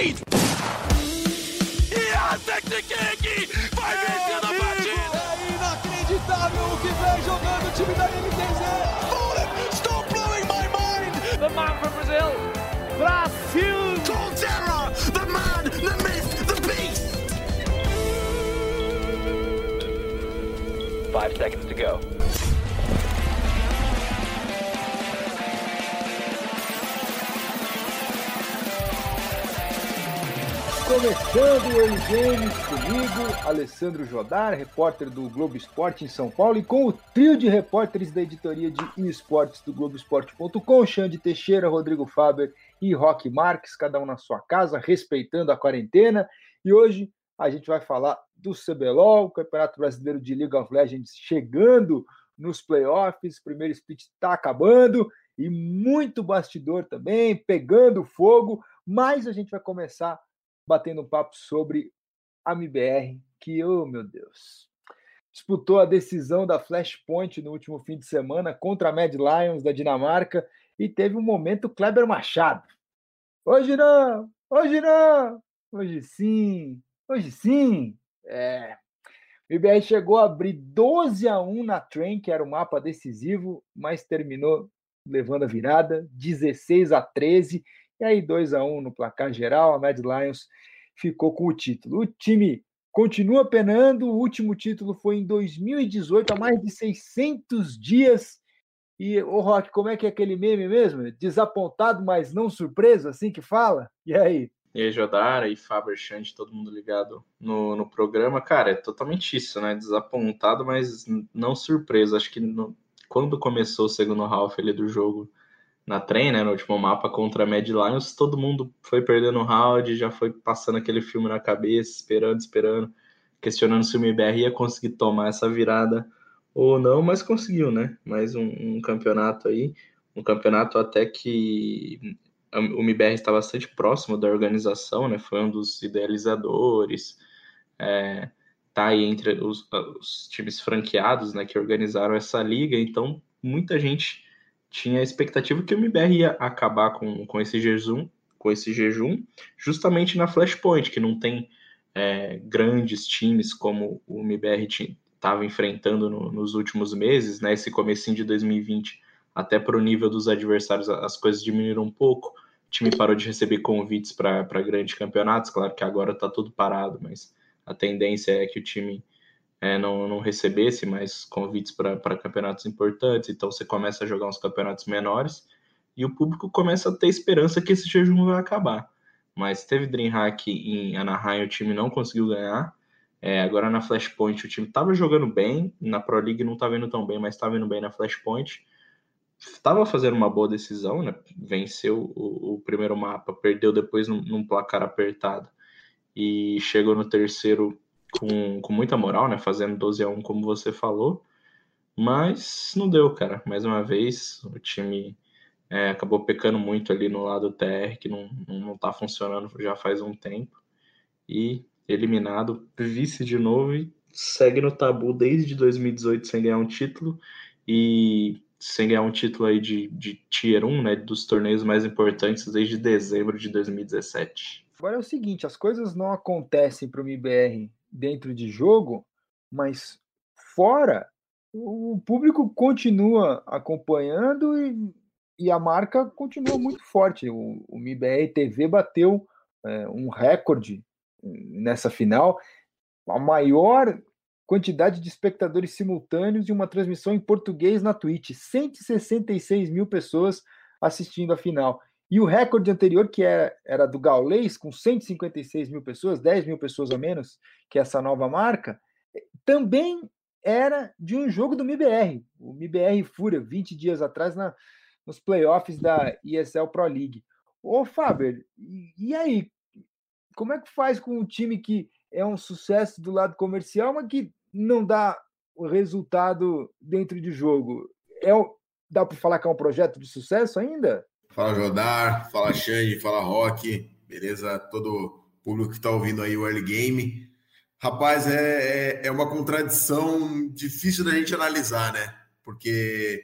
lead! E a King vai vencer a partida! É inacreditável o que vem jogando o time da MTZ! Fallen, stop blowing my mind! The man from Brazil, Brasil! Colterra, the man, the myth, the beast! Five seconds to go. Começando o Games comigo, Alessandro Jodar, repórter do Globo Esporte em São Paulo, e com o trio de repórteres da editoria de esportes do Globoesporte.com, Xande Teixeira, Rodrigo Faber e Roque Marques, cada um na sua casa, respeitando a quarentena. E hoje a gente vai falar do CBLOL, Campeonato Brasileiro de League of Legends chegando nos playoffs, o primeiro split está acabando, e muito bastidor também, pegando fogo, mas a gente vai começar batendo um papo sobre a MBR, que, oh meu Deus, disputou a decisão da Flashpoint no último fim de semana contra a Mad Lions da Dinamarca e teve um momento Kleber Machado. Hoje não, hoje não, hoje sim, hoje sim. É. O IBR chegou a abrir 12 a 1 na Train, que era o mapa decisivo, mas terminou levando a virada, 16 a 13 e aí, 2 a 1 no placar geral, a Mad Lions ficou com o título. O time continua penando, o último título foi em 2018, há mais de 600 dias. E, ô Rock, como é que é aquele meme mesmo? Desapontado, mas não surpreso, assim que fala? E aí? E aí, Jodara e Faber Chante, todo mundo ligado no, no programa. Cara, é totalmente isso, né? Desapontado, mas não surpreso. Acho que no, quando começou o segundo half ali do jogo, na trem, né, no último mapa contra a Mad Lions, todo mundo foi perdendo o round, já foi passando aquele filme na cabeça, esperando, esperando, questionando se o MBR ia conseguir tomar essa virada ou não, mas conseguiu, né? Mais um, um campeonato aí, um campeonato até que o MBR está bastante próximo da organização, né? Foi um dos idealizadores, é, tá aí entre os, os times franqueados, né, que organizaram essa liga, então muita gente tinha a expectativa que o MBR ia acabar com, com esse jejum, com esse jejum, justamente na Flashpoint, que não tem é, grandes times como o MBR estava enfrentando no, nos últimos meses, né? Esse comecinho de 2020, até para o nível dos adversários, as coisas diminuíram um pouco. O time parou de receber convites para grandes campeonatos, claro que agora está tudo parado, mas a tendência é que o time é, não, não recebesse mais convites para campeonatos importantes, então você começa a jogar uns campeonatos menores e o público começa a ter esperança que esse jejum vai acabar. Mas teve Dreamhack em Anaheim, o time não conseguiu ganhar. É, agora na Flashpoint o time estava jogando bem, na Pro League não estava indo tão bem, mas estava indo bem na Flashpoint. Estava fazendo uma boa decisão, né? Venceu o, o primeiro mapa, perdeu depois num, num placar apertado e chegou no terceiro com, com muita moral, né? Fazendo 12 a 1 como você falou. Mas não deu, cara. Mais uma vez, o time é, acabou pecando muito ali no lado TR, que não, não, tá funcionando já faz um tempo. E eliminado, vice de novo e segue no tabu desde 2018 sem ganhar um título. E sem ganhar um título aí de, de Tier 1, né? Dos torneios mais importantes desde dezembro de 2017. Agora é o seguinte, as coisas não acontecem para o MBR dentro de jogo, mas fora, o público continua acompanhando e, e a marca continua muito forte. O, o MIBR TV bateu é, um recorde nessa final, a maior quantidade de espectadores simultâneos e uma transmissão em português na Twitch, 166 mil pessoas assistindo a final. E o recorde anterior, que era, era do Gaulês, com 156 mil pessoas, 10 mil pessoas a menos que essa nova marca, também era de um jogo do MIBR, o MIBR Fúria, 20 dias atrás, na, nos playoffs da ESL Pro League. Ô, Faber, e, e aí? Como é que faz com um time que é um sucesso do lado comercial, mas que não dá o resultado dentro de jogo? É, dá para falar que é um projeto de sucesso ainda? Fala Jodar, fala Xande, fala Rock, beleza? Todo público que está ouvindo aí o Early Game. Rapaz, é, é, é, uma contradição difícil da gente analisar, né? Porque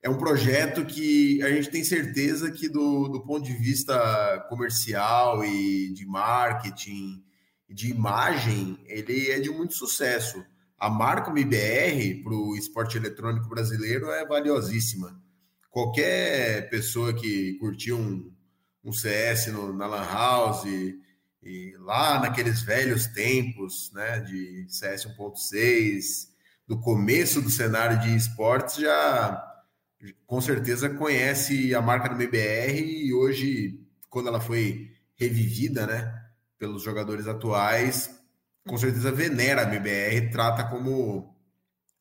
é um projeto que a gente tem certeza que, do, do ponto de vista comercial e de marketing, de imagem, ele é de muito sucesso. A marca MBR para o esporte eletrônico brasileiro é valiosíssima. Qualquer pessoa que curtiu um, um CS no, na Lan House, e lá naqueles velhos tempos né, de CS 1.6, do começo do cenário de esportes, já com certeza conhece a marca do MBR e hoje, quando ela foi revivida né, pelos jogadores atuais, com certeza venera a MBR, trata como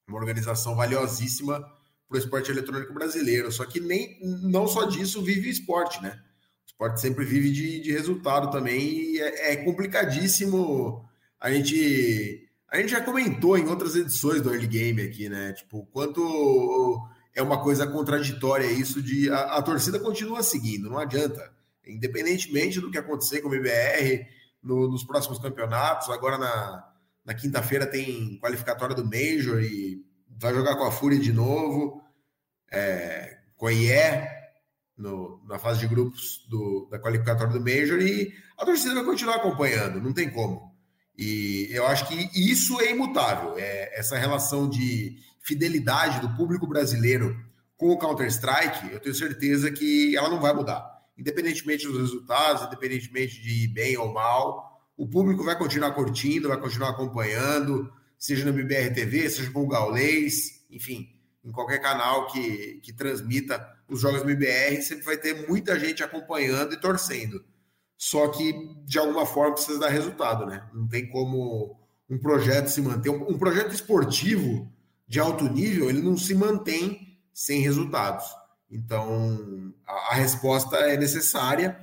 uma organização valiosíssima para o esporte eletrônico brasileiro. Só que nem não só disso vive o esporte, né? O esporte sempre vive de, de resultado também e é, é complicadíssimo. A gente a gente já comentou em outras edições do Early Game aqui, né? Tipo, quanto é uma coisa contraditória isso de a, a torcida continua seguindo, não adianta. Independentemente do que acontecer com o MBR no, nos próximos campeonatos, agora na, na quinta-feira tem qualificatória do Major e vai jogar com a Fúria de novo, é, com a IE no, na fase de grupos do, da qualificatória do Major e a torcida vai continuar acompanhando, não tem como. E eu acho que isso é imutável, é essa relação de fidelidade do público brasileiro com o Counter-Strike, eu tenho certeza que ela não vai mudar. Independentemente dos resultados, independentemente de bem ou mal, o público vai continuar curtindo, vai continuar acompanhando, seja no MBR TV, seja com o Gaulês, enfim, em qualquer canal que, que transmita os jogos do MBR, sempre vai ter muita gente acompanhando e torcendo. Só que, de alguma forma, precisa dar resultado, né? Não tem como um projeto se manter. Um projeto esportivo de alto nível, ele não se mantém sem resultados. Então, a, a resposta é necessária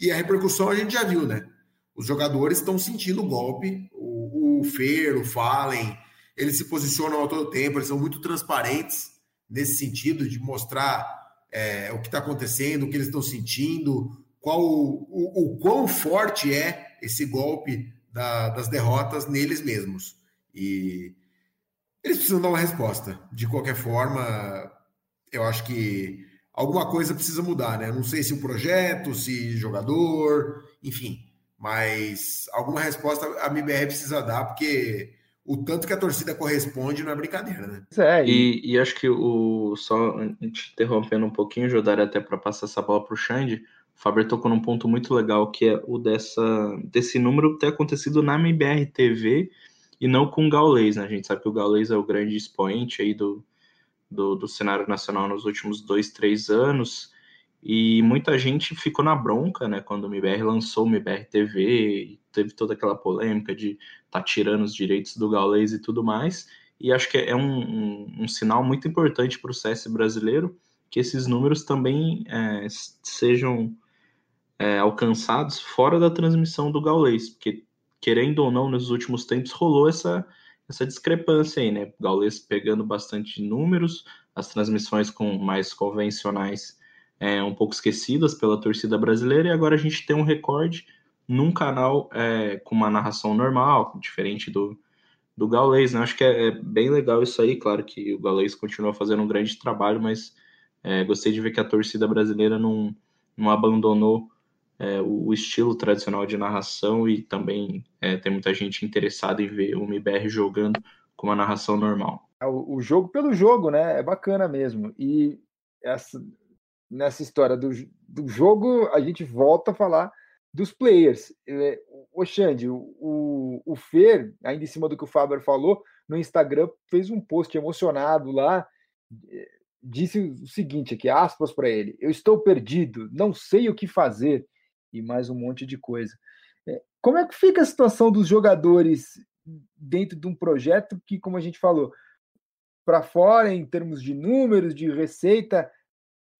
e a repercussão a gente já viu, né? Os jogadores estão sentindo o golpe, o, o Fer, o Fallen, eles se posicionam ao todo tempo, eles são muito transparentes nesse sentido de mostrar é, o que está acontecendo, o que eles estão sentindo, qual o, o, o, quão forte é esse golpe da, das derrotas neles mesmos. E eles precisam dar uma resposta. De qualquer forma, eu acho que alguma coisa precisa mudar, né? Não sei se o projeto, se jogador, enfim. Mas alguma resposta a MBR precisa dar, porque o tanto que a torcida corresponde não é brincadeira, né? É, e... E, acho que o. Só te interrompendo um pouquinho, Jodar, até para passar essa bola para o Xande, o Faber tocou num ponto muito legal, que é o dessa, desse número ter acontecido na MBR TV e não com o Gaulês, né? A gente sabe que o Gaulês é o grande expoente aí do, do, do cenário nacional nos últimos dois, três anos. E muita gente ficou na bronca, né, quando o MBR lançou o MBR TV, teve toda aquela polêmica de tá tirando os direitos do Gaules e tudo mais. E acho que é um, um, um sinal muito importante para o CS brasileiro que esses números também é, sejam é, alcançados fora da transmissão do Gaules, porque querendo ou não, nos últimos tempos rolou essa, essa discrepância aí, né? Gaules pegando bastante números, as transmissões com mais convencionais é, um pouco esquecidas pela torcida brasileira, e agora a gente tem um recorde num canal é, com uma narração normal, diferente do, do Gaulês, né? Acho que é, é, bem legal isso aí, claro que o Gaulês continua fazendo um grande trabalho, mas é, gostei de ver que a torcida brasileira não, não abandonou é, o, estilo tradicional de narração e também é, tem muita gente interessada em ver o MBR jogando com uma narração normal. É, o, o jogo pelo jogo, né? É bacana mesmo. E essa, nessa história do, do jogo, a gente volta a falar dos players. É, o Xande, o, o Fer, ainda em cima do que o Faber falou, no Instagram fez um post emocionado lá, é, disse o seguinte aqui, aspas para ele, eu estou perdido, não sei o que fazer, e mais um monte de coisa. É, como é que fica a situação dos jogadores dentro de um projeto que, como a gente falou, para fora, em termos de números, de receita,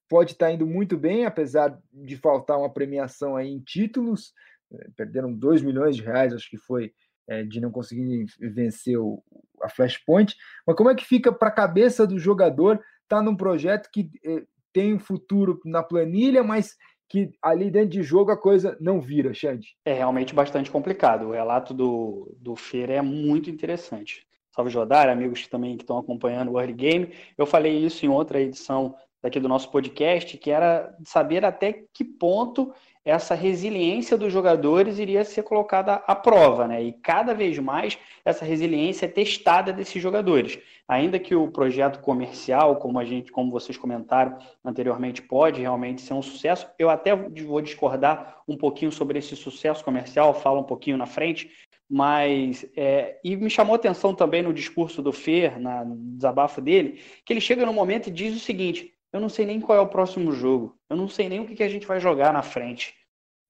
pode estar tá indo muito bem, apesar de faltar uma premiação aí em títulos. Eh, perderam 2 milhões de reais, acho que foi, é, de não conseguir vencer o, a Flashpoint. Mas como é que fica para a cabeça do jogador estar tá num projeto que é, tem um futuro na planilha, mas que ali dentro de jogo a coisa não vira, Xande? É realmente bastante complicado. O relato do, do Feira é muito interessante. Salve Jodar, amigos que também que estão acompanhando o Early Game. Eu falei isso em outra edição daqui do nosso podcast, que era saber até que ponto essa resiliência dos jogadores iria ser colocada à prova, né? E cada vez mais essa resiliência é testada desses jogadores. Ainda que o projeto comercial, como a gente, como vocês comentaram anteriormente, pode realmente ser um sucesso, eu até vou discordar um pouquinho sobre esse sucesso comercial, falo um pouquinho na frente, mas é, e me chamou atenção também no discurso do Fer, na, no desabafo dele, que ele chega no momento e diz o seguinte: eu não sei nem qual é o próximo jogo, eu não sei nem o que, que a gente vai jogar na frente.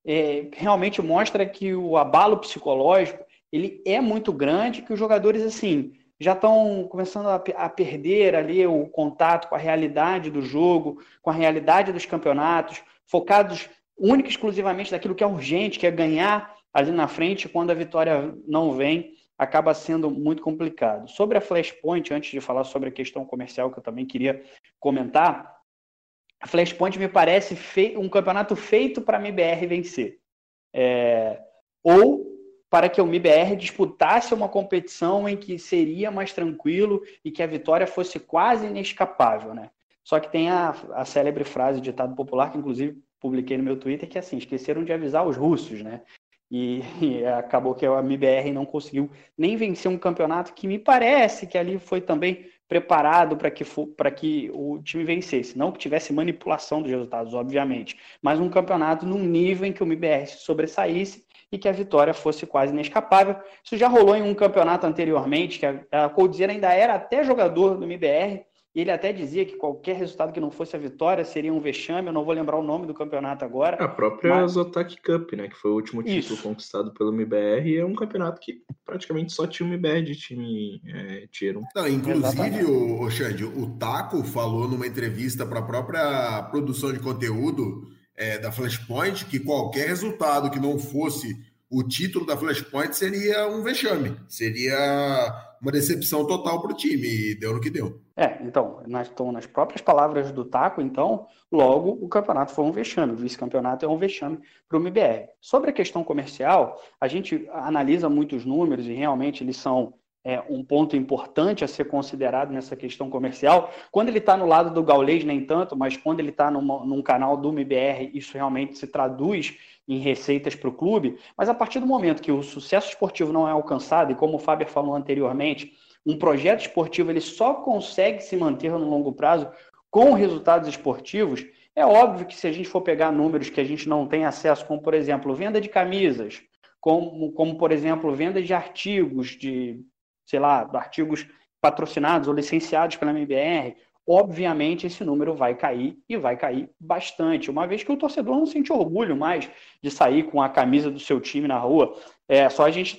É, realmente mostra que o abalo psicológico ele é muito grande, que os jogadores assim já estão começando a, a perder ali o contato com a realidade do jogo, com a realidade dos campeonatos, focados única e exclusivamente daquilo que é urgente, que é ganhar ali na frente, quando a vitória não vem, acaba sendo muito complicado. Sobre a Flashpoint, antes de falar sobre a questão comercial, que eu também queria comentar, a Flashpoint me parece um campeonato feito para a MBR vencer. É... ou para que o MBR disputasse uma competição em que seria mais tranquilo e que a vitória fosse quase inescapável, né? Só que tem a, a célebre frase ditado popular, que inclusive publiquei no meu Twitter, que é assim, esqueceram de avisar os russos, né? E, e, acabou que a MBR não conseguiu nem vencer um campeonato que me parece que ali foi também preparado para que, que o time vencesse. Não que tivesse manipulação dos resultados, obviamente, mas um campeonato num nível em que o MBR se sobressaísse e que a vitória fosse quase inescapável. Isso já rolou em um campeonato anteriormente, que a, a Coldzera ainda era até jogador do MBR, e ele até dizia que qualquer resultado que não fosse a vitória seria um vexame. Eu não vou lembrar o nome do campeonato agora. A própria mas... Zotac Cup, né? Que foi o último título Isso. conquistado pelo MBR. E é um campeonato que praticamente só tinha o MBR de time é, tier Não, inclusive, o, o Xande, o Taco falou numa entrevista para a própria produção de conteúdo é, da Flashpoint que qualquer resultado que não fosse o título da Flashpoint seria um vexame. Seria uma decepção total para o time e deu no que deu. É, então, nas, então, nas próprias palavras do Taco, então, logo o campeonato foi um vexame, o vice-campeonato é um vexame para o MBR. Sobre a questão comercial, a gente analisa muitos números e realmente eles são é, um ponto importante a ser considerado nessa questão comercial. Quando ele está no lado do Gaulês, nem tanto, mas quando ele está num canal do MBR, isso realmente se traduz em receitas para o clube, mas a partir do momento que o sucesso esportivo não é alcançado, e como o Fábio falou anteriormente, um projeto esportivo ele só consegue se manter no longo prazo com resultados esportivos, é óbvio que se a gente for pegar números que a gente não tem acesso, como por exemplo, venda de camisas, como, como por exemplo, venda de artigos, de, sei lá, artigos patrocinados ou licenciados pela MBR, obviamente esse número vai cair e vai cair bastante, uma vez que o torcedor não sente orgulho mais de sair com a camisa do seu time na rua. É só a gente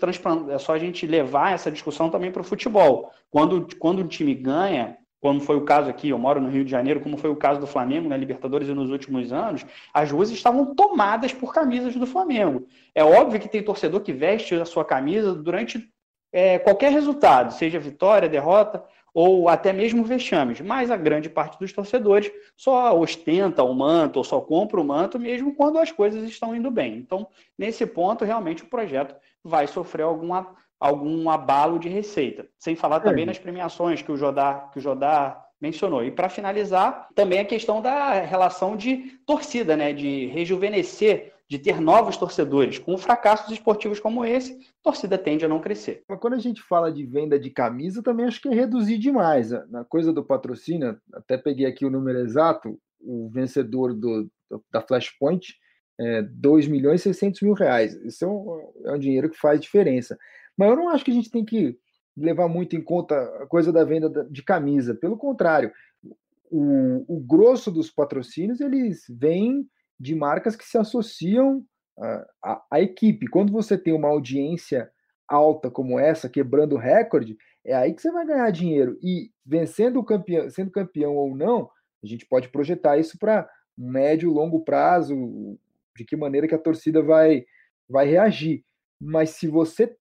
é só a gente levar essa discussão também para o futebol. Quando, quando o time ganha, como foi o caso aqui, eu moro no Rio de Janeiro, como foi o caso do Flamengo na Libertadores e nos últimos anos, as ruas estavam tomadas por camisas do Flamengo. É óbvio que tem torcedor que veste a sua camisa durante é, qualquer resultado, seja vitória, derrota, ou até mesmo vexames, mas a grande parte dos torcedores só ostenta o manto ou só compra o manto mesmo quando as coisas estão indo bem. Então, nesse ponto, realmente o projeto vai sofrer alguma, algum abalo de receita. Sem falar também é. nas premiações que o Jodar, que o Jodar mencionou. E para finalizar, também a questão da relação de torcida, né? de rejuvenescer de ter novos torcedores. Com fracassos esportivos como esse, a torcida tende a não crescer. Mas quando a gente fala de venda de camisa, também acho que é reduzir demais. Na coisa do patrocínio, até peguei aqui o número exato, o vencedor do, da Flashpoint é 2 milhões e 600 mil reais. Isso é um, é um dinheiro que faz diferença. Mas eu não acho que a gente tem que levar muito em conta a coisa da venda de camisa. Pelo contrário, o, o grosso dos patrocínios, eles vêm de marcas que se associam à, à equipe. Quando você tem uma audiência alta como essa, quebrando recorde, é aí que você vai ganhar dinheiro. E vencendo o campeão, sendo campeão ou não, a gente pode projetar isso para médio, longo prazo, de que maneira que a torcida vai, vai reagir. Mas se você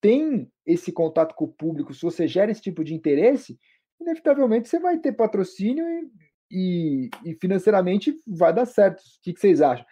tem esse contato com o público, se você gera esse tipo de interesse, inevitavelmente você vai ter patrocínio e e, e financeiramente vai dar certo. O que, que vocês acham?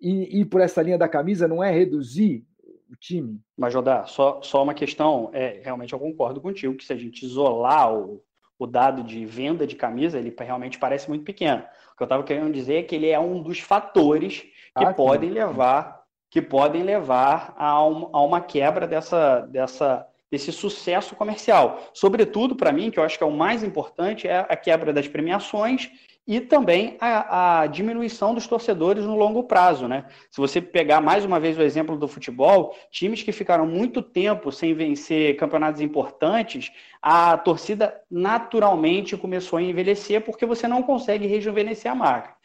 E ir por essa linha da camisa não é reduzir o time? Mas, Jodá, só, só uma questão, é, realmente eu concordo contigo que se a gente isolar o, o dado de venda de camisa, ele realmente parece muito pequeno. O que eu estava querendo dizer é que ele é um dos fatores que ah, podem levar que podem levar a, um, a uma quebra dessa, dessa, desse sucesso comercial. Sobretudo, para mim, que eu acho que é o mais importante, é a quebra das premiações e também a, a, diminuição dos torcedores no longo prazo. Né? Se você pegar mais uma vez o exemplo do futebol, times que ficaram muito tempo sem vencer campeonatos importantes, a torcida naturalmente começou a envelhecer porque você não consegue rejuvenescer a marca.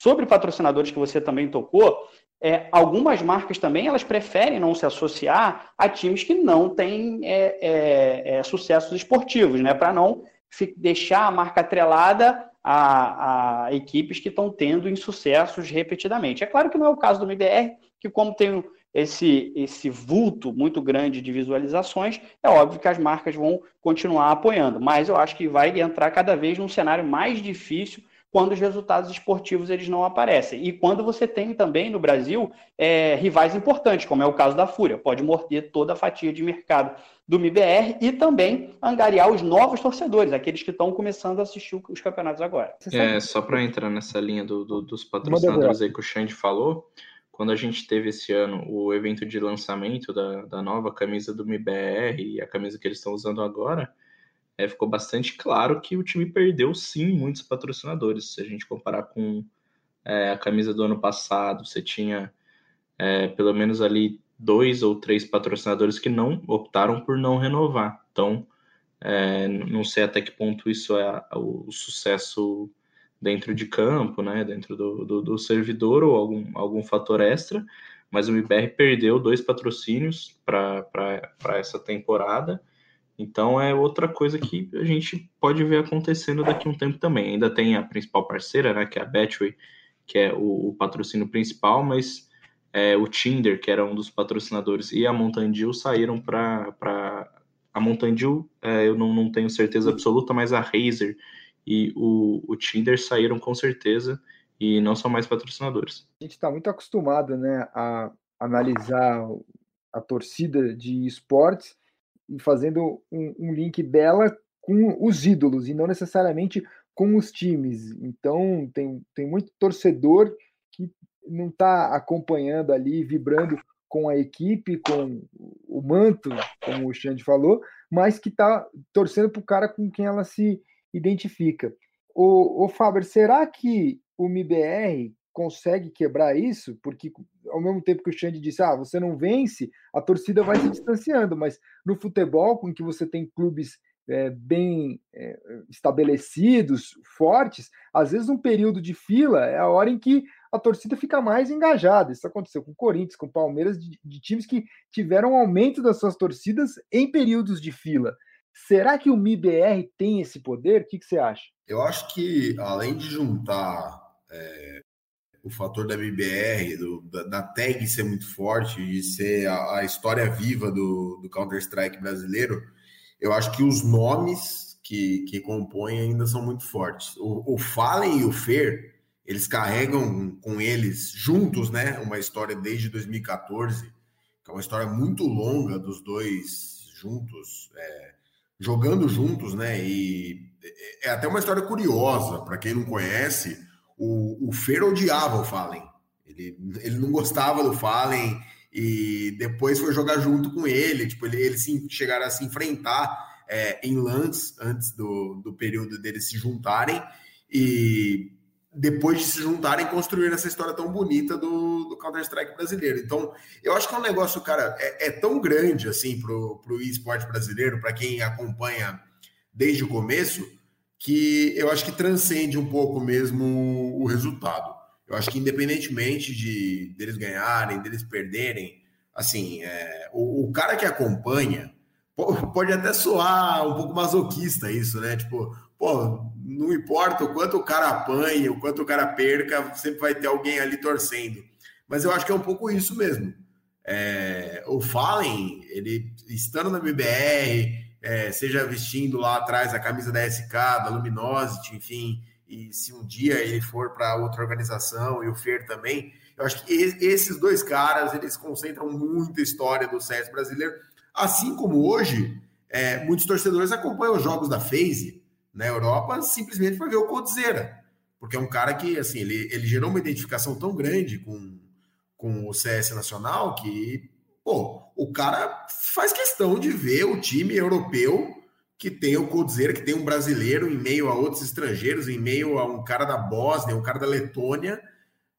Sobre patrocinadores que você também tocou, é, algumas marcas também elas preferem não se associar a times que não têm é, é, é sucessos esportivos, né? Para não deixar a marca atrelada a, a equipes que estão tendo insucessos repetidamente. É claro que não é o caso do MBR, que como tem esse, esse vulto muito grande de visualizações, é óbvio que as marcas vão continuar apoiando, mas eu acho que vai entrar cada vez num cenário mais difícil quando os resultados esportivos eles não aparecem. E quando você tem também no Brasil é, rivais importantes, como é o caso da Fúria, pode morder toda a fatia de mercado do MBR e também angariar os novos torcedores, aqueles que estão começando a assistir os campeonatos agora. É, só para entrar nessa linha do, do, dos patrocinadores aí que o Xande falou, quando a gente teve esse ano o evento de lançamento da, da nova camisa do MBR e a camisa que eles estão usando agora, é, ficou bastante claro que o time perdeu sim muitos patrocinadores. Se a gente comparar com é, a camisa do ano passado, você tinha é, pelo menos ali dois ou três patrocinadores que não optaram por não renovar. Então, é, não sei até que ponto isso é o sucesso dentro de campo, né, dentro do, do, do servidor ou algum, algum fator extra, mas o MBR perdeu dois patrocínios para essa temporada então é outra coisa que a gente pode ver acontecendo daqui a um tempo também. Ainda tem a principal parceira, né, que é a Betway, que é o, o patrocínio principal, mas é, o Tinder, que era um dos patrocinadores, e a Mountain Dew saíram para a Mountain Dew, é, eu não, não tenho certeza absoluta, mas a Razer e o, o Tinder saíram com certeza e não são mais patrocinadores. A gente está muito acostumado né, a analisar a torcida de esportes fazendo um, um link dela com os ídolos e não necessariamente com os times. Então, tem, tem muito torcedor que não está acompanhando ali, vibrando com a equipe, com o manto, como o Xande falou, mas que está torcendo para o cara com quem ela se identifica. O, o Faber, será que o MBR consegue quebrar isso, porque ao mesmo tempo que o Xande disse, ah, você não vence, a torcida vai se distanciando, mas no futebol, com que você tem clubes é, bem é, estabelecidos, fortes, às vezes um período de fila é a hora em que a torcida fica mais engajada. Isso aconteceu com o Corinthians, com o Palmeiras, de, de times que tiveram aumento das suas torcidas em períodos de fila. Será que o MIBR tem esse poder? O que, que você acha? Eu acho que, além de juntar é, o fator da MBR, do, da, da, tag ser muito forte, de ser a, a história viva do, do Counter-Strike brasileiro, eu acho que os nomes que, que compõem ainda são muito fortes. O, o Fallen e o Fer, eles carregam com eles juntos, né? Uma história desde 2014, que é uma história muito longa dos dois juntos, é, jogando juntos, né? E é, é até uma história curiosa, para quem não conhece o, o Fer odiava o Fallen. Ele, ele não gostava do Fallen e depois foi jogar junto com ele. Tipo, ele, eles se, chegaram a se enfrentar é, em LANs antes do, do período deles se juntarem. E depois de se juntarem, construir essa história tão bonita do, do Counter-Strike brasileiro. Então, eu acho que é um negócio, cara, é, é tão grande assim pro, pro esporte brasileiro, para quem acompanha desde o começo que eu acho que transcende um pouco mesmo o resultado. Eu acho que independentemente de deles ganharem, deles perderem, assim, é, o, o, cara que acompanha pode até soar um pouco masoquista isso, né? Tipo, pô, não importa o quanto o cara apanha, o quanto o cara perca, sempre vai ter alguém ali torcendo. Mas eu acho que é um pouco isso mesmo. É, o Fallen, ele estando na BBR, é, seja vestindo lá atrás a camisa da SK, da Luminosity, enfim, e se um dia ele for para outra organização e o Fer também, eu acho que esses dois caras eles concentram muita história do CS brasileiro, assim como hoje é, muitos torcedores acompanham os jogos da FaZe, na Europa simplesmente para ver o Coldzera, porque é um cara que assim ele, ele gerou uma identificação tão grande com, com o CS nacional que pô, o cara faz questão de ver o time europeu que tem o Coldzera, que tem um brasileiro em meio a outros estrangeiros, em meio a um cara da Bósnia, um cara da Letônia,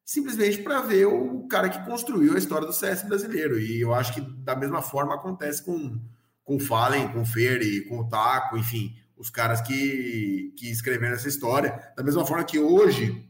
simplesmente para ver o cara que construiu a história do CS brasileiro. E eu acho que da mesma forma acontece com, com o Fallen, com o Fer com o Taco, enfim, os caras que, que escreveram essa história. Da mesma forma que hoje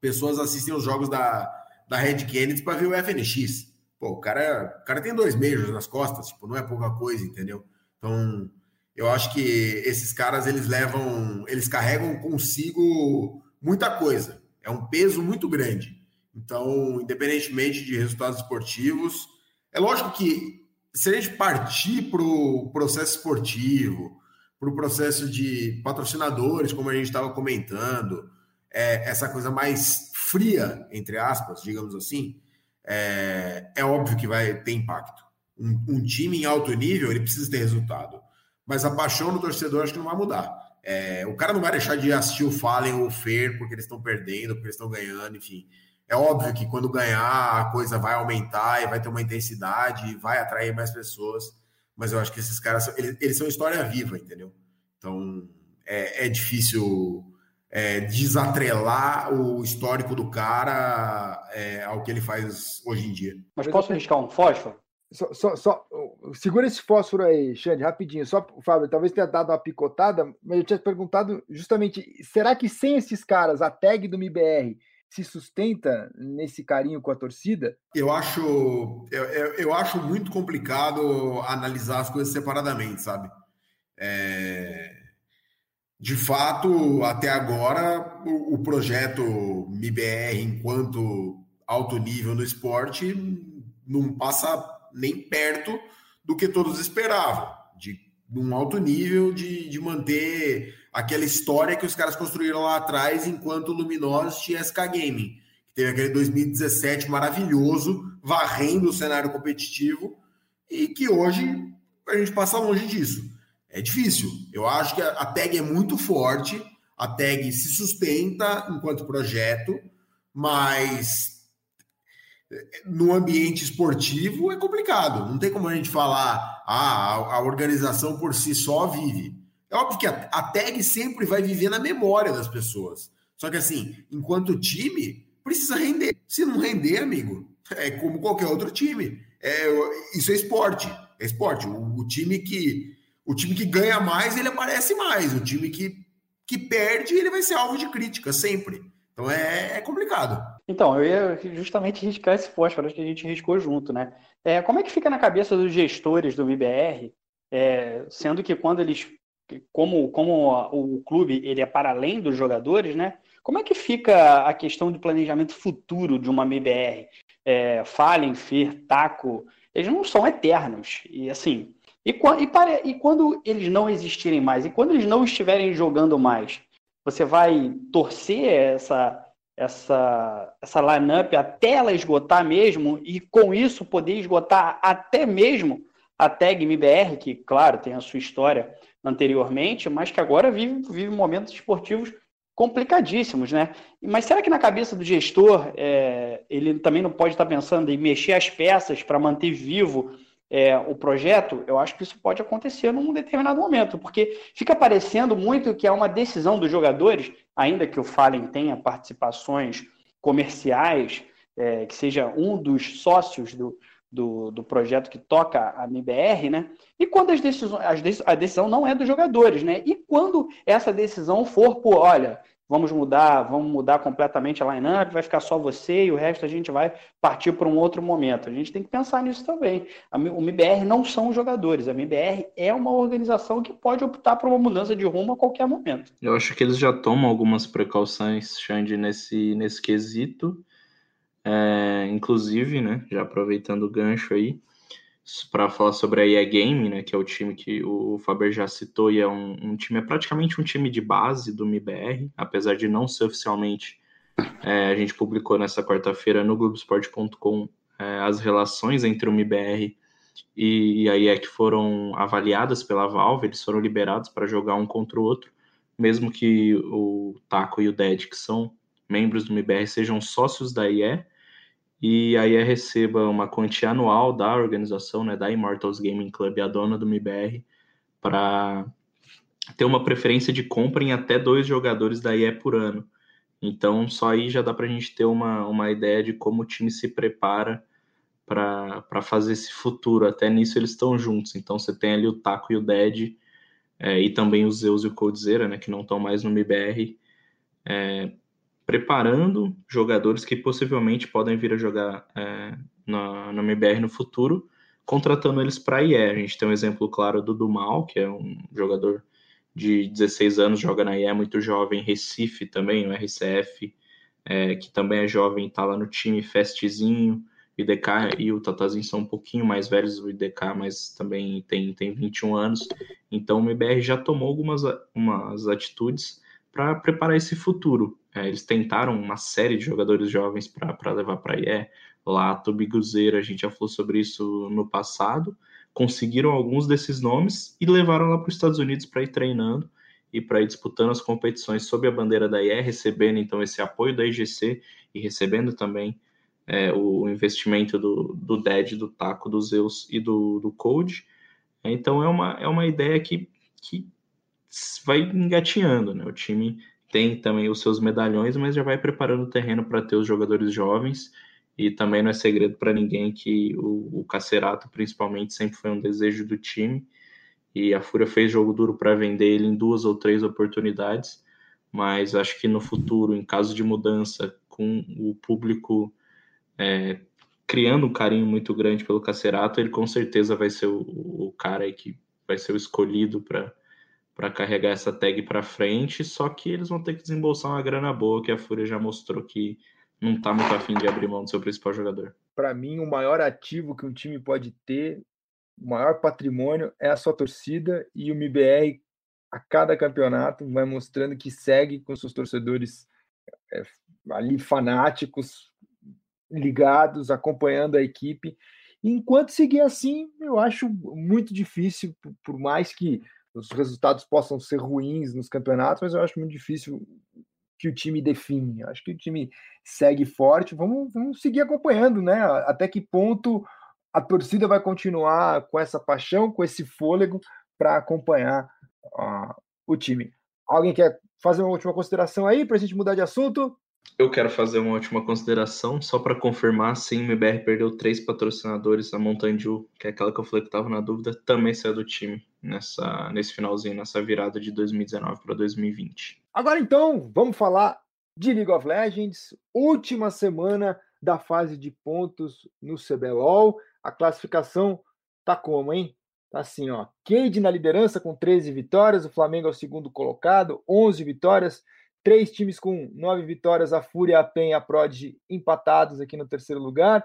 pessoas assistem os jogos da, da Red Kennedy para ver o FNX. Pô, o cara, o cara tem dois beijos nas costas, tipo, não é pouca coisa, entendeu? Então, eu acho que esses caras eles levam, eles carregam consigo muita coisa. É um peso muito grande. Então, independentemente de resultados esportivos, é lógico que se a gente partir para o processo esportivo, para o processo de patrocinadores, como a gente estava comentando, é, essa coisa mais fria, entre aspas, digamos assim, é, é óbvio que vai ter impacto. Um, um, time em alto nível, ele precisa ter resultado. Mas a paixão do torcedor acho que não vai mudar. É, o cara não vai deixar de assistir o Fallen ou o Fer porque eles estão perdendo, porque eles estão ganhando, enfim. É óbvio que quando ganhar, a coisa vai aumentar e vai ter uma intensidade, e vai atrair mais pessoas. Mas eu acho que esses caras, eles, eles são história viva, entendeu? Então, é, é difícil é, desatrelar o histórico do cara é, ao que ele faz hoje em dia. Mas posso arriscar um fósforo? Só, só, só, segura esse fósforo aí, Xande, rapidinho. Só, Fábio, talvez tenha dado uma picotada, mas eu tinha perguntado justamente: será que sem esses caras, a tag do MIBR se sustenta nesse carinho com a torcida? Eu acho, eu, eu, eu acho muito complicado analisar as coisas separadamente, sabe? É, de fato, até agora, o, projeto MIBR, enquanto alto nível no esporte, não passa nem perto do que todos esperavam, de, um alto nível de, de manter aquela história que os caras construíram lá atrás enquanto Luminosos tinha SK Gaming, que teve aquele 2017 maravilhoso, varrendo o cenário competitivo, e que hoje a gente passa longe disso. É difícil. Eu acho que a tag é muito forte, a tag se sustenta enquanto projeto, mas no ambiente esportivo é complicado. Não tem como a gente falar, ah, a, organização por si só vive. É óbvio que a, a, tag sempre vai viver na memória das pessoas. Só que assim, enquanto time, precisa render. Se não render, amigo, é como qualquer outro time. É, isso é esporte. É esporte. O, o, time que o time que ganha mais, ele aparece mais. O time que, que perde, ele vai ser alvo de crítica sempre. Então é, é complicado. Então, eu ia justamente riscar esse fósforo, que a gente riscou junto, né? É, como é que fica na cabeça dos gestores do MBR, é, sendo que quando eles, como, como o clube ele é para além dos jogadores, né? Como é que fica a questão de planejamento futuro de uma MBR? É, Fallen, Fer, Taco, eles não são eternos. E assim, e, e, e quando eles não existirem mais, e quando eles não estiverem jogando mais, você vai torcer essa essa, essa lineup até ela esgotar mesmo, e com isso poder esgotar até mesmo a tag MBR, que, claro, tem a sua história anteriormente, mas que agora vive, vive momentos esportivos complicadíssimos, né? Mas será que na cabeça do gestor é, ele também não pode estar pensando em mexer as peças para manter vivo é, o projeto, eu acho que isso pode acontecer num determinado momento, porque fica parecendo muito que é uma decisão dos jogadores, ainda que o Fallen tenha participações comerciais, é, que seja um dos sócios do, do, do, projeto que toca a MBR, né? E quando as decisões, as, a decisão não é dos jogadores, né? E quando essa decisão for por, olha, vamos mudar, vamos mudar completamente a lineup, vai ficar só você e o resto a gente vai partir para um outro momento. A gente tem que pensar nisso também. O MBR não são jogadores, a MBR é uma organização que pode optar por uma mudança de rumo a qualquer momento. Eu acho que eles já tomam algumas precauções, Xande, nesse, nesse quesito. É, inclusive, né, já aproveitando o gancho aí, para falar sobre a EA Game, né, que é o time que o Faber já citou, e é um, um time, é praticamente um time de base do MIBR, apesar de não ser oficialmente. É, a gente publicou nessa quarta-feira no Globoesporte.com é, as relações entre o MIBR e a EA que foram avaliadas pela Valve, eles foram liberados para jogar um contra o outro mesmo que o Taco e o Dead, que são membros do MBR, sejam sócios da IE, e a IE receba uma quantia anual da organização, né, da Immortals Gaming Club, a dona do MBR, para ter uma preferência de compra em até dois jogadores da IE por ano. Então, só aí já dá para a gente ter uma, uma ideia de como o time se prepara para fazer esse futuro. Até nisso eles estão juntos. Então, você tem ali o Taco e o Dead, é, e também o Zeus e o Coldzera, né, que não estão mais no MBR, é, preparando jogadores que possivelmente podem vir a jogar é, na, no MBR no futuro, contratando eles para a IE. A gente tem um exemplo claro do Dumal, que é um jogador de 16 anos, joga na IE, muito jovem, Recife também, o RCF, é, que também é jovem, está lá no time, Festzinho, o IDK e o Tatazinho são um pouquinho mais velhos do IDK, mas também tem, tem 21 anos, então o MBR já tomou algumas umas atitudes para preparar esse futuro. É, eles tentaram uma série de jogadores jovens para levar para a IE, lá, Tobi Guzeira, a gente já falou sobre isso no passado, conseguiram alguns desses nomes e levaram lá para os Estados Unidos para ir treinando e para ir disputando as competições sob a bandeira da IE, recebendo então esse apoio da IGC e recebendo também é, o investimento do, do DED, do Taco, do Zeus e do, do Code. Então é uma, é uma ideia que, que vai engatinhando, né? O time tem também os seus medalhões, mas já vai preparando o terreno para ter os jogadores jovens e também não é segredo para ninguém que o, o Cacerato, principalmente, sempre foi um desejo do time. E a Fúria fez jogo duro para vender ele em duas ou três oportunidades. Mas acho que no futuro, em caso de mudança, com o público é, criando um carinho muito grande pelo Cacerato, ele com certeza vai ser o, o cara que vai ser o escolhido para carregar essa tag para frente. Só que eles vão ter que desembolsar uma grana boa, que a Fúria já mostrou que não tá muito afim de abrir mão do seu principal jogador. Para mim, o maior ativo que um time pode ter, o maior patrimônio é a sua torcida e o MBR a cada campeonato vai mostrando que segue com seus torcedores é, ali fanáticos, ligados, acompanhando a equipe. enquanto seguir assim, eu acho muito difícil, por mais que os resultados possam ser ruins nos campeonatos, mas eu acho muito difícil que o time define. Acho que o time segue forte. Vamos, vamos seguir acompanhando, né? Até que ponto a torcida vai continuar com essa paixão, com esse fôlego para acompanhar uh, o time. Alguém quer fazer uma última consideração aí para a gente mudar de assunto? Eu quero fazer uma última consideração, só para confirmar, sim, o MBR perdeu três patrocinadores, a Mountain Dew, que é aquela que eu falei que estava na dúvida, também saiu do time nessa, nesse finalzinho, nessa virada de 2019 para 2020. Agora então, vamos falar de League of Legends, última semana da fase de pontos no CBLOL. A classificação tá como, hein? Tá assim, ó. Cade na liderança com 13 vitórias, o Flamengo é o segundo colocado, 11 vitórias, três times com nove vitórias, a Fúria, a PEN e a Prod empatados aqui no terceiro lugar.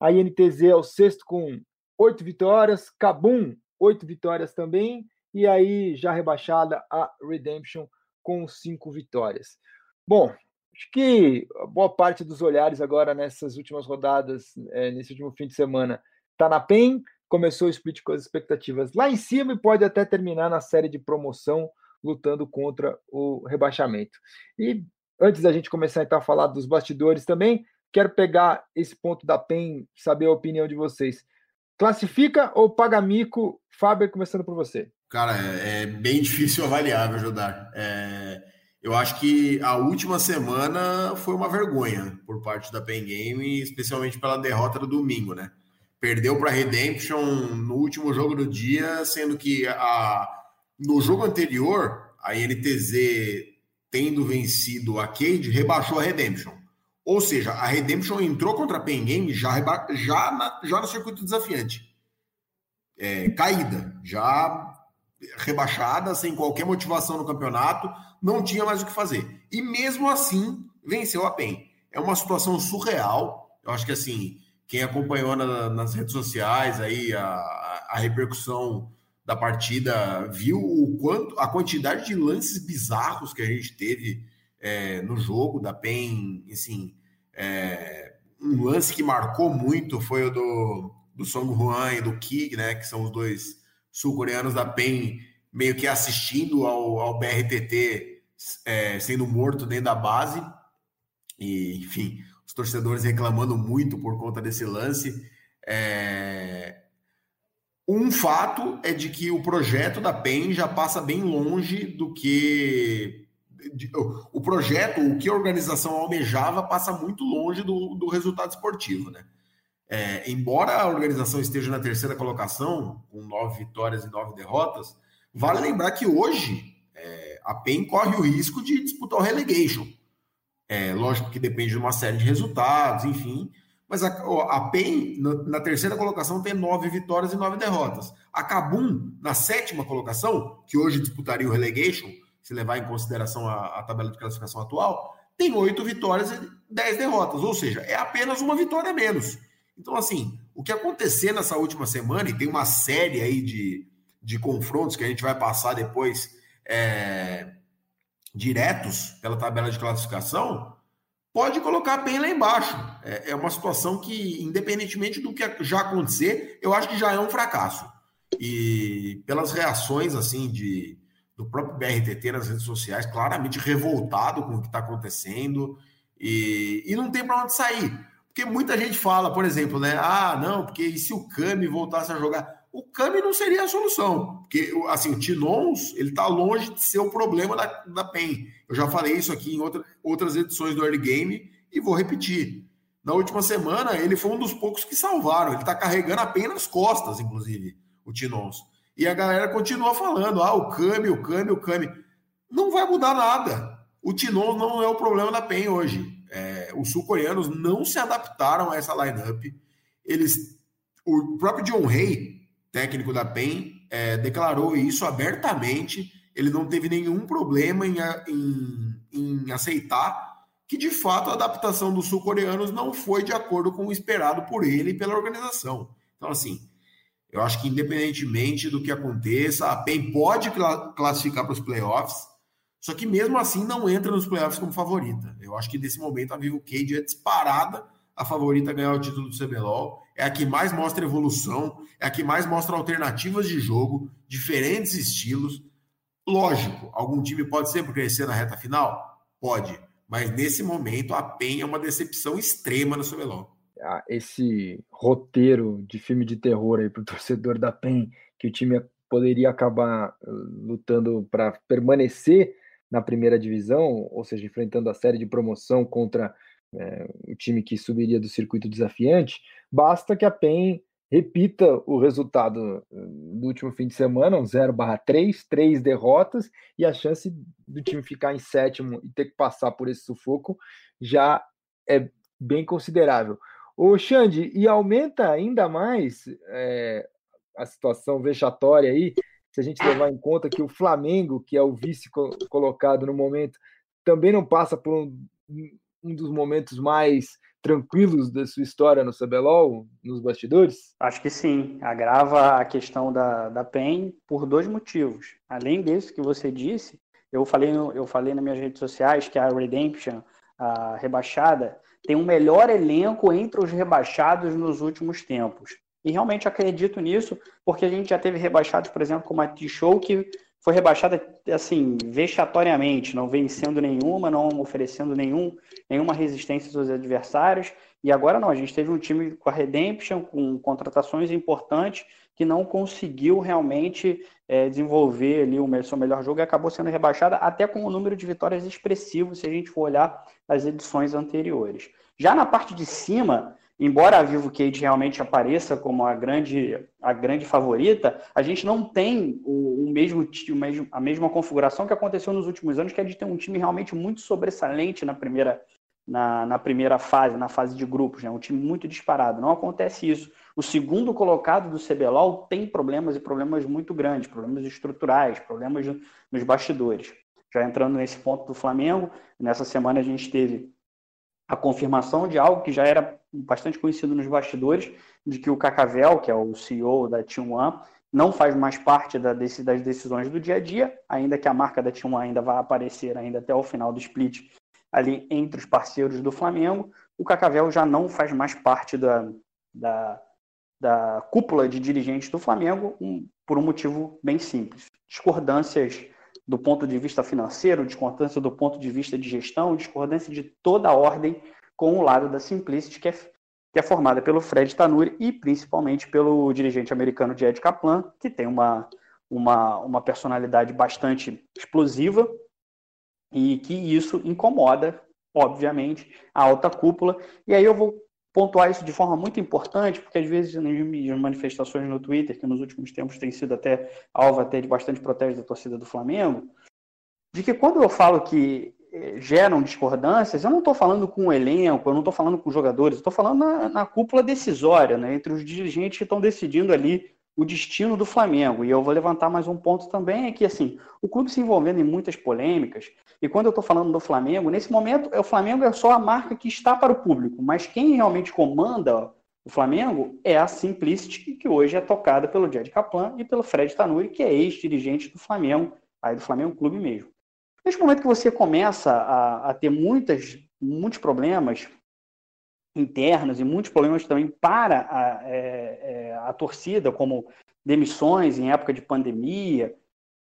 A INTZ é o sexto com oito vitórias, Cabum, oito vitórias também, e aí já rebaixada a Redemption com cinco vitórias. Bom, acho que boa parte dos olhares agora nessas últimas rodadas, é, nesse último fim de semana, está na PEN, começou o split com as expectativas lá em cima e pode até terminar na série de promoção lutando contra o rebaixamento. E antes da gente começar então a falar dos bastidores também, quero pegar esse ponto da PEN, saber a opinião de vocês. Classifica ou paga mico? Fábio, começando por você. Cara, é, é bem difícil avaliar, meu Judar. É, eu acho que a última semana foi uma vergonha por parte da Pen Game, especialmente pela derrota do domingo, né? Perdeu para Redemption no último jogo do dia, sendo que a no jogo anterior, a NTZ tendo vencido a Cade, rebaixou a Redemption. Ou seja, a Redemption entrou contra a Pen Game já, já, na, já no circuito desafiante. É, caída, já rebaixada, sem qualquer motivação no campeonato, não tinha mais o que fazer. E mesmo assim, venceu a PEN. É uma situação surreal. Eu acho que assim, quem acompanhou na, nas redes sociais aí a, a repercussão da partida viu o quanto a quantidade de lances bizarros que a gente teve é, no jogo da PEN, assim, é, um lance que marcou muito foi o do, do Song Juan e do Kig, né, que são os dois sul-coreanos da PEN meio que assistindo ao, ao BRTT é, sendo morto dentro da base. E, enfim, os torcedores reclamando muito por conta desse lance. É... Um fato é de que o projeto da PEN já passa bem longe do que. O projeto, o que a organização almejava, passa muito longe do, do resultado esportivo, né? É, embora a organização esteja na terceira colocação, com nove vitórias e nove derrotas, vale lembrar que hoje é, a PEN corre o risco de disputar o relegation. É, lógico que depende de uma série de resultados, enfim. Mas a, a PEN, na, terceira colocação, tem nove vitórias e nove derrotas. A Cabum, na sétima colocação, que hoje disputaria o relegation, se levar em consideração a, a tabela de classificação atual, tem oito vitórias e dez derrotas. Ou seja, é apenas uma vitória a menos. Então, assim, o que acontecer nessa última semana, e tem uma série aí de, de confrontos que a gente vai passar depois é, diretos pela tabela de classificação, pode colocar bem lá embaixo. É, é, uma situação que, independentemente do que já acontecer, eu acho que já é um fracasso. E pelas reações assim de do próprio BRTT nas redes sociais, claramente revoltado com o que está acontecendo e, e não tem para onde sair. Porque muita gente fala, por exemplo, né? Ah, não, porque e se o Cami voltasse a jogar? O Cami não seria a solução. Porque, assim, o Tinons, ele tá longe de ser o problema da, da PEN. Eu já falei isso aqui em outra, outras edições do Early Game e vou repetir. Na última semana, ele foi um dos poucos que salvaram. Ele tá carregando a PEN nas costas, inclusive, o Tinons. E a galera continua falando, ah, o Cami, o Cami, o Cami. Não vai mudar nada. O Tinons não é o problema da PEN hoje. É, os sul-coreanos não se adaptaram a essa lineup. Eles, o próprio John Hay, técnico da PEN, é, declarou isso abertamente. Ele não teve nenhum problema em, em, em aceitar que, de fato, a adaptação dos sul-coreanos não foi de acordo com o esperado por ele e pela organização. Então, assim, eu acho que independentemente do que aconteça, a PEN pode classificar para os playoffs. Só que mesmo assim não entra nos playoffs como favorita. Eu acho que nesse momento a Vivo Cage é disparada a favorita a ganhar o título do CBLOL. É a que mais mostra evolução, é a que mais mostra alternativas de jogo, diferentes estilos. Lógico, algum time pode sempre crescer na reta final? Pode. Mas nesse momento a PEN é uma decepção extrema no CBLOL. Ah, esse roteiro de filme de terror aí para o torcedor da PEN, que o time poderia acabar uh, lutando para permanecer na primeira divisão, ou seja, enfrentando a série de promoção contra o time que subiria do circuito desafiante, basta que a PEN repita o resultado eh, do último fim de semana, um 0/3, três derrotas, e a chance do time ficar em sétimo e ter que passar por esse sufoco já é bem considerável. O Xande, e aumenta ainda mais é, a situação vexatória aí se a gente levar em conta que o Flamengo, que é o vice colocado no momento, também não passa por um, um dos momentos mais tranquilos da sua história no CBLOL, nos bastidores? Acho que sim. Agrava a questão da, da PEN por dois motivos. Além disso que você disse, eu falei, no, eu falei nas minhas redes sociais que a Redemption, a rebaixada, tem um melhor elenco entre os rebaixados nos últimos tempos. E realmente acredito nisso, porque a gente já teve rebaixados, por exemplo, como a T-Show, que foi rebaixada assim, vexatoriamente, não vencendo nenhuma, não oferecendo nenhum, nenhuma resistência aos adversários. E agora não, a gente teve um time com a Redemption, com contratações importantes, que não conseguiu realmente é, desenvolver ali o seu melhor jogo e acabou sendo rebaixada até com um número de vitórias expressivo, se a gente for olhar as edições anteriores. Já na parte de cima, embora a Vivo Cage realmente apareça como a grande, a grande favorita, a gente não tem o, o, mesmo, o mesmo, a mesma configuração que aconteceu nos últimos anos, que é de ter um time realmente muito sobressalente na primeira, na, na primeira fase, na fase de grupos, né? um time muito disparado. Não acontece isso. O segundo colocado do CBLOL tem problemas e problemas muito grandes, problemas estruturais, problemas nos bastidores. Já entrando nesse ponto do Flamengo, nessa semana a gente teve a confirmação de algo que já era bastante conhecido nos bastidores, de que o Cacavel, que é o CEO da Team One, não faz mais parte da, desse, das decisões do dia a dia, ainda que a marca da Team One ainda vá aparecer ainda até o final do split ali entre os parceiros do Flamengo, o Cacavel já não faz mais parte da, da, da cúpula de dirigentes do Flamengo um, por um motivo bem simples. discordâncias do ponto de vista financeiro, discordância do ponto de vista de gestão, discordância de toda a ordem com o lado da Simplicity, que é, que é formada pelo Fred Tanuri e principalmente pelo dirigente americano Jed Kaplan, que tem uma, uma, uma personalidade bastante explosiva e que isso incomoda, obviamente, a alta cúpula. E aí eu vou pontuar isso de forma muito importante, porque às vezes nas manifestações no Twitter, que nos últimos tempos tem sido até alvo até de bastante protesto da torcida do Flamengo, de que quando eu falo que geram discordâncias, eu não estou falando com o elenco, eu não estou falando com os jogadores, estou falando na, na, cúpula decisória, né, entre os dirigentes que estão decidindo ali o destino do Flamengo. E eu vou levantar mais um ponto também, é que assim, o clube se envolvendo em muitas polêmicas, e quando eu estou falando do Flamengo, nesse momento, o Flamengo é só a marca que está para o público, mas quem realmente comanda o Flamengo é a Simplicity, que hoje é tocada pelo Jed Kaplan e pelo Fred Tanuri, que é ex-dirigente do Flamengo, aí do Flamengo Clube mesmo. Nesse momento que você começa a, a ter muitas, muitos problemas internos e muitos problemas também para a, é, é, a torcida, como demissões em época de pandemia,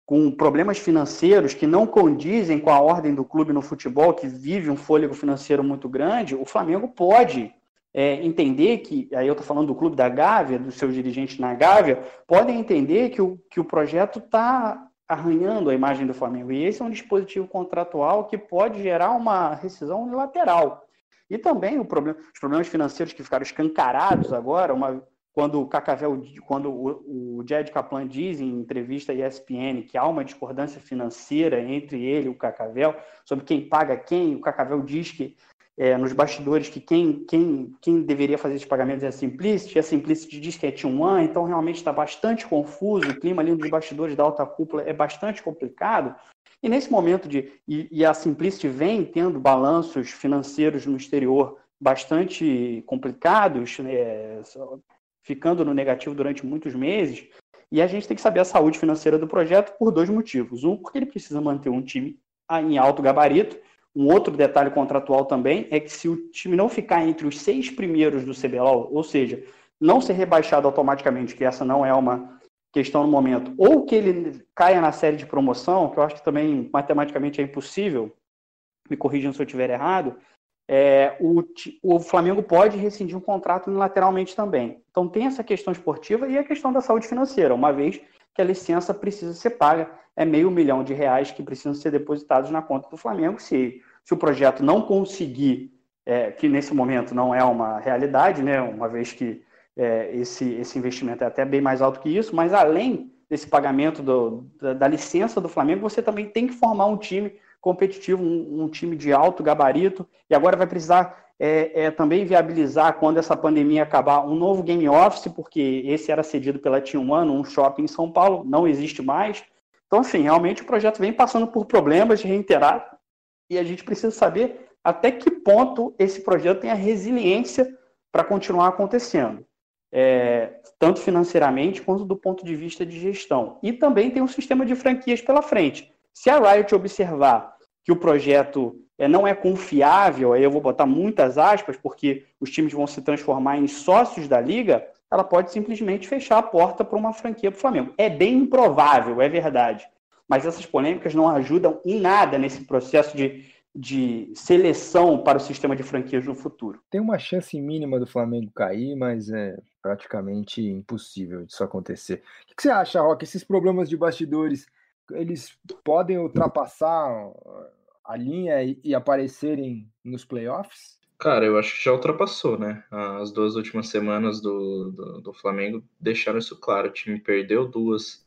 com problemas financeiros que não condizem com a ordem do clube no futebol, que vive um fôlego financeiro muito grande, o Flamengo pode é, entender que, aí eu estou falando do clube da Gávea, dos seus dirigentes na Gávea, podem entender que o, que o projeto está arranhando a imagem do Flamengo. E esse é um dispositivo contratual que pode gerar uma rescisão unilateral. E também problema, os problemas financeiros que ficaram escancarados agora, uma, quando o Cacavel, quando o, o Jed Kaplan diz em entrevista à ESPN que há uma discordância financeira entre ele e o Cacavel sobre quem paga quem, o Cacavel diz que é, nos bastidores que quem, quem, quem deveria fazer esses pagamentos é a Simplicity, a Simplicity diz que é T1, então realmente está bastante confuso, o clima ali nos bastidores da alta cúpula é bastante complicado, e nesse momento de. E, e a Simplicity vem tendo balanços financeiros no exterior bastante complicados, né, ficando no negativo durante muitos meses. E a gente tem que saber a saúde financeira do projeto por dois motivos. Um, porque ele precisa manter um time em alto gabarito. Um outro detalhe contratual também é que se o time não ficar entre os seis primeiros do CBLOL, ou seja, não ser rebaixado automaticamente, que essa não é uma questão no momento, ou que ele caia na série de promoção, que eu acho que também matematicamente é impossível, me corrijam se eu estiver errado, é, o, o, Flamengo pode rescindir um contrato unilateralmente também. Então tem essa questão esportiva e a questão da saúde financeira, uma vez que a licença precisa ser paga, é meio milhão de reais que precisam ser depositados na conta do Flamengo. Se, se o projeto não conseguir, é, que nesse momento não é uma realidade, né, uma vez que é, esse, esse investimento é até bem mais alto que isso, mas além desse pagamento do, da, da, licença do Flamengo, você também tem que formar um time competitivo, um, um time de alto gabarito, e agora vai precisar é, é, também viabilizar, quando essa pandemia acabar, um novo game office, porque esse era cedido pela Team One, um shopping em São Paulo, não existe mais. Então, assim, realmente o projeto vem passando por problemas reiterados, e a gente precisa saber até que ponto esse projeto tem a resiliência para continuar acontecendo é, tanto financeiramente quanto do ponto de vista de gestão. E também tem um sistema de franquias pela frente. Se a Riot observar que o projeto é, não é confiável, aí eu vou botar muitas aspas, porque os times vão se transformar em sócios da liga, ela pode simplesmente fechar a porta para uma franquia para o Flamengo. É bem improvável, é verdade. Mas essas polêmicas não ajudam em nada nesse processo de de seleção para o sistema de franquias no futuro. Tem uma chance mínima do Flamengo cair, mas é praticamente impossível disso acontecer. O que você acha, Rock? Esses problemas de bastidores, eles podem ultrapassar a linha e aparecerem nos playoffs? Cara, eu acho que já ultrapassou, né? As duas últimas semanas do, do, do Flamengo deixaram isso claro. O time perdeu duas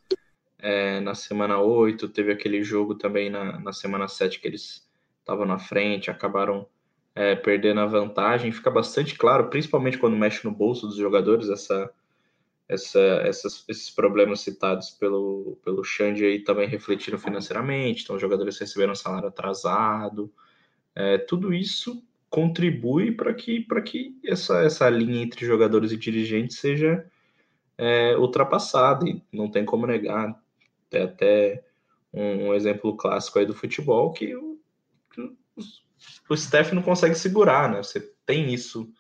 é, na semana 8, teve aquele jogo também na, na semana 7 que eles estavam na frente, acabaram é, perdendo a vantagem. Fica bastante claro, principalmente quando mexe no bolso dos jogadores, essa, essa, essas, esses problemas citados pelo, pelo Xande aí também refletiram financeiramente. Então, os jogadores receberam salário atrasado. É, tudo isso contribui para que, que essa, essa linha entre jogadores e dirigentes seja é, ultrapassada. E não tem como negar. Tem até um, um exemplo clássico aí do futebol que o o Steph não consegue segurar, né? Você tem isso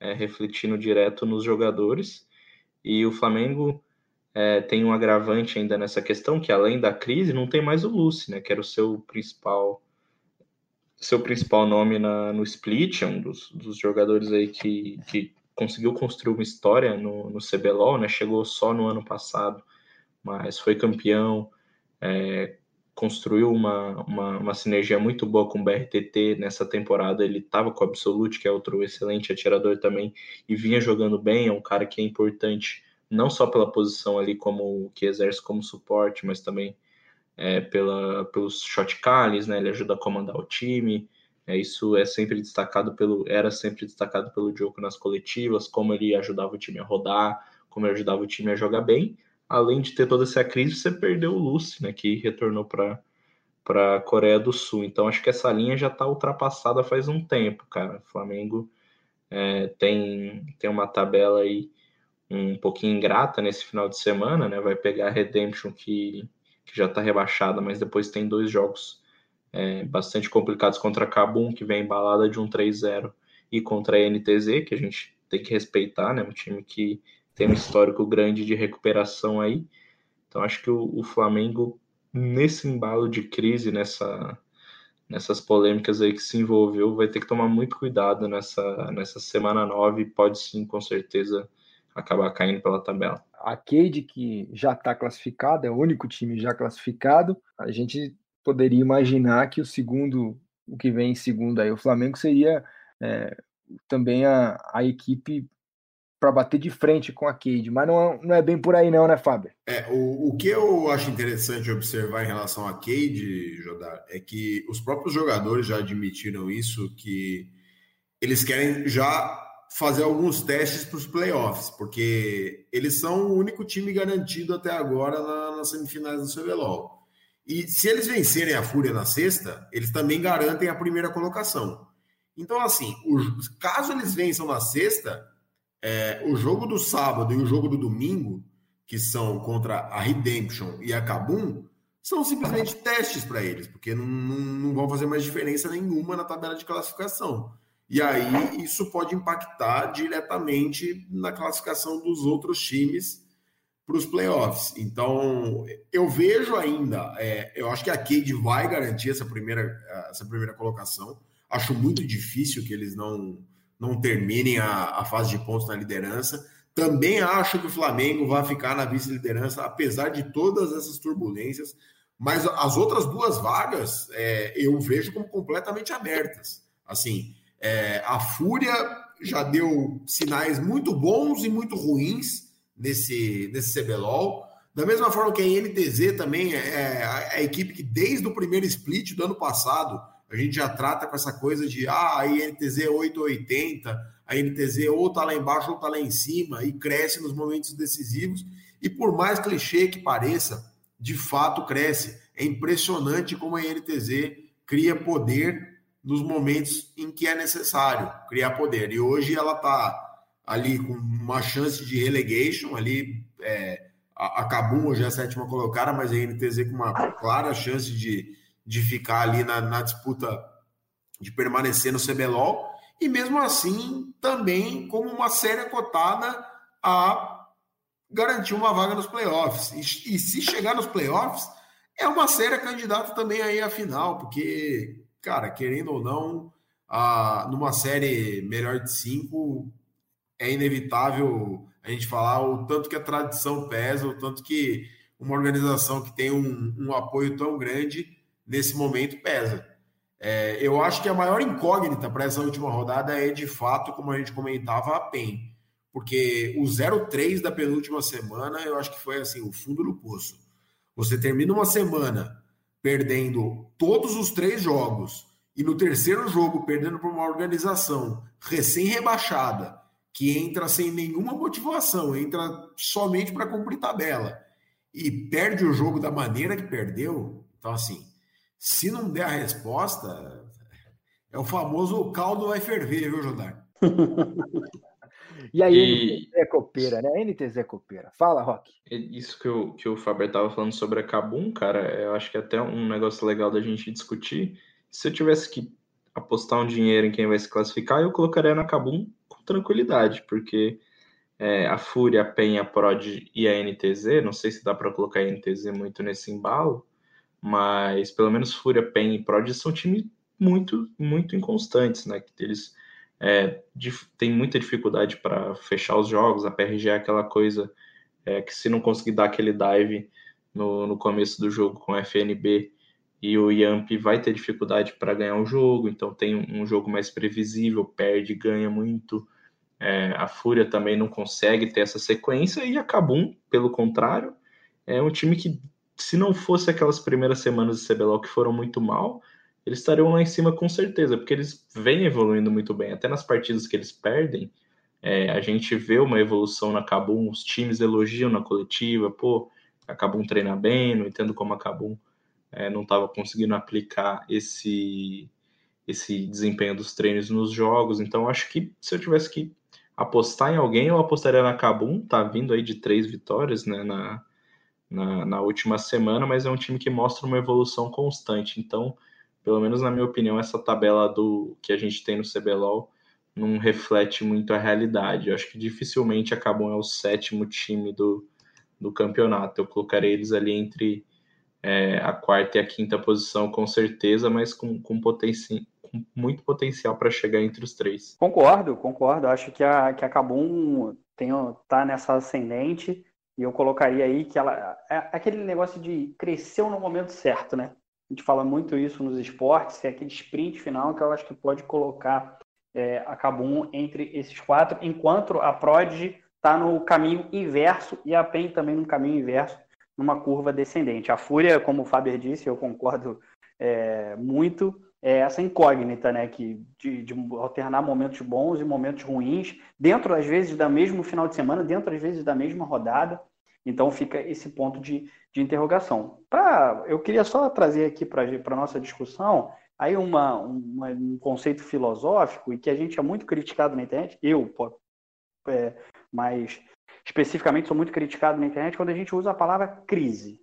é, refletindo direto nos jogadores. E o Flamengo é, tem um agravante ainda nessa questão, que além da crise, não tem mais o Lucy, né? Que era o seu principal seu principal nome na, no split, é um dos, dos jogadores aí que, que conseguiu construir uma história no, no CBLOL, né? Chegou só no ano passado, mas foi campeão, é, construiu uma, uma, uma, sinergia muito boa com o BRTT nessa temporada. Ele estava com o Absolute, que é outro excelente atirador também, e vinha jogando bem. É um cara que é importante não só pela posição ali como que exerce como suporte, mas também é, pela, pelos shot calls, né? Ele ajuda a comandar o time. É, isso é sempre destacado pelo, era sempre destacado pelo Diogo nas coletivas, como ele ajudava o time a rodar, como ele ajudava o time a jogar bem além de ter toda essa crise, você perdeu o Lucy, né, que retornou para para a Coreia do Sul. Então acho que essa linha já está ultrapassada faz um tempo, cara. O Flamengo é, tem, tem uma tabela aí um pouquinho ingrata nesse final de semana, né? Vai pegar a Redemption que, que já está rebaixada, mas depois tem dois jogos é, bastante complicados contra a Cabum, que vem embalada de um 3-0, e contra a NTZ, que a gente tem que respeitar, né? Um time que tem um histórico grande de recuperação aí. Então acho que o, o Flamengo, nesse embalo de crise, nessa, nessas polêmicas aí que se envolveu, vai ter que tomar muito cuidado nessa, nessa semana 9 pode sim, com certeza, acabar caindo pela tabela. A Cade, que já está classificada, é o único time já classificado, a gente poderia imaginar que o segundo, o que vem em segundo aí, o Flamengo seria é, também a, a equipe para bater de frente com a Cade, mas não, é, não é bem por aí não, né, Fábio? É, o, o que eu acho interessante observar em relação à Cade, Jodar, é que os próprios jogadores já admitiram isso, que eles querem já fazer alguns testes para os playoffs, porque eles são o único time garantido até agora na, nas semifinais do CBLOL. E se eles vencerem a Fúria na sexta, eles também garantem a primeira colocação. Então, assim, o, caso eles vençam na sexta, é, o jogo do sábado e o jogo do domingo, que são contra a Redemption e a Kabum, são simplesmente testes para eles, porque não, não, não, vão fazer mais diferença nenhuma na tabela de classificação. E aí isso pode impactar diretamente na classificação dos outros times para os playoffs. Então, eu vejo ainda, é, eu acho que a Cade vai garantir essa primeira, essa primeira colocação. Acho muito difícil que eles não não terminem a, a fase de pontos na liderança. Também acho que o Flamengo vai ficar na vice-liderança, apesar de todas essas turbulências. Mas as outras duas vagas é, eu vejo como completamente abertas. Assim, é, a Fúria já deu sinais muito bons e muito ruins nesse, nesse CBLOL. Da mesma forma que a NTZ também é, a, a equipe que, desde o primeiro split do ano passado, a gente já trata com essa coisa de ah, a INTZ 880, a INTZ ou tá lá embaixo ou tá lá em cima e cresce nos momentos decisivos. E por mais clichê que pareça, de fato cresce. É impressionante como a INTZ cria poder nos momentos em que é necessário criar poder. E hoje ela tá ali com uma chance de relegation, ali é, a, a hoje é a sétima colocada, mas a INTZ com uma clara chance de de ficar ali na, na disputa de permanecer no CBLOL, e mesmo assim também como uma série cotada a garantir uma vaga nos playoffs. E, e, se chegar nos playoffs, é uma séria candidata também aí à final, porque, cara, querendo ou não, a, numa série melhor de cinco, é inevitável a gente falar o tanto que a tradição pesa, o tanto que uma organização que tem um, um apoio tão grande nesse momento pesa. É, eu acho que a maior incógnita para essa última rodada é, de fato, como a gente comentava, a PEN. Porque o 0-3 da penúltima semana, eu acho que foi assim, o fundo do poço. Você termina uma semana perdendo todos os três jogos e no terceiro jogo perdendo para uma organização recém-rebaixada, que entra sem nenhuma motivação, entra somente para cumprir tabela e perde o jogo da maneira que perdeu. Então, assim, se não der a resposta, é o famoso caldo vai ferver, viu, Jodar? e aí, e... NTZ é copeira, né? NTZ é copeira. Fala, Rock. Isso que o, que o Faber estava falando sobre a Cabum, cara, eu acho que é até um negócio legal da gente discutir. Se eu tivesse que apostar um dinheiro em quem vai se classificar, eu colocaria na Cabum com tranquilidade, porque é, a Fúria, a Penha, a Prod e a NTZ. Não sei se dá para colocar a NTZ muito nesse embalo, mas pelo menos Fúria, Penha e Prod são times muito, muito inconstantes, né? Que eles é, têm muita dificuldade para fechar os jogos. A PRG é aquela coisa é, que se não conseguir dar aquele dive no, no começo do jogo com FNB e o Yamp vai ter dificuldade para ganhar o jogo, então tem um, um jogo mais previsível, perde, ganha muito. É, a Fúria também não consegue ter essa sequência e a Kabum, pelo contrário, é um time que, se não fosse aquelas primeiras semanas de CBLOL que foram muito mal, eles estariam lá em cima com certeza, porque eles vêm evoluindo muito bem. Até nas partidas que eles perdem, é, a gente vê uma evolução na Kabum, os times elogiam na coletiva, pô, a Kabum treina bem, não entendo como a Kabum é, não estava conseguindo aplicar esse, esse desempenho dos treinos nos jogos. Então, acho que se eu tivesse que apostar em alguém, eu apostaria na Kabum, tá vindo aí de três vitórias né, na, na, na, última semana, mas é um time que mostra uma evolução constante. Então, pelo menos na minha opinião, essa tabela do que a gente tem no CBLOL não reflete muito a realidade. Eu acho que dificilmente a Kabum é o sétimo time do, do campeonato. Eu colocarei eles ali entre é, a quarta e a quinta posição, com certeza, mas com, com, potenci com muito potencial para chegar entre os três. Concordo, concordo. Acho que a, que a Cabum tem, tá nessa ascendente e eu colocaria aí que ela. É aquele negócio de cresceu no momento certo, né? A gente fala muito isso nos esportes, é aquele sprint final que eu acho que pode colocar é, a Cabum entre esses quatro, enquanto a Prod está no caminho inverso e a PEN também no caminho inverso numa curva descendente. A fúria, como o Faber disse, eu concordo é, muito, é essa incógnita, né, que de, de, alternar momentos bons e momentos ruins, dentro às vezes da mesmo final de semana, dentro às vezes da mesma rodada. Então fica esse ponto de, de interrogação. Pra, eu queria só trazer aqui para a nossa discussão aí uma, uma, um conceito filosófico e que a gente é muito criticado na internet, eu, é, mas especificamente sou muito criticado na internet quando a gente usa a palavra crise.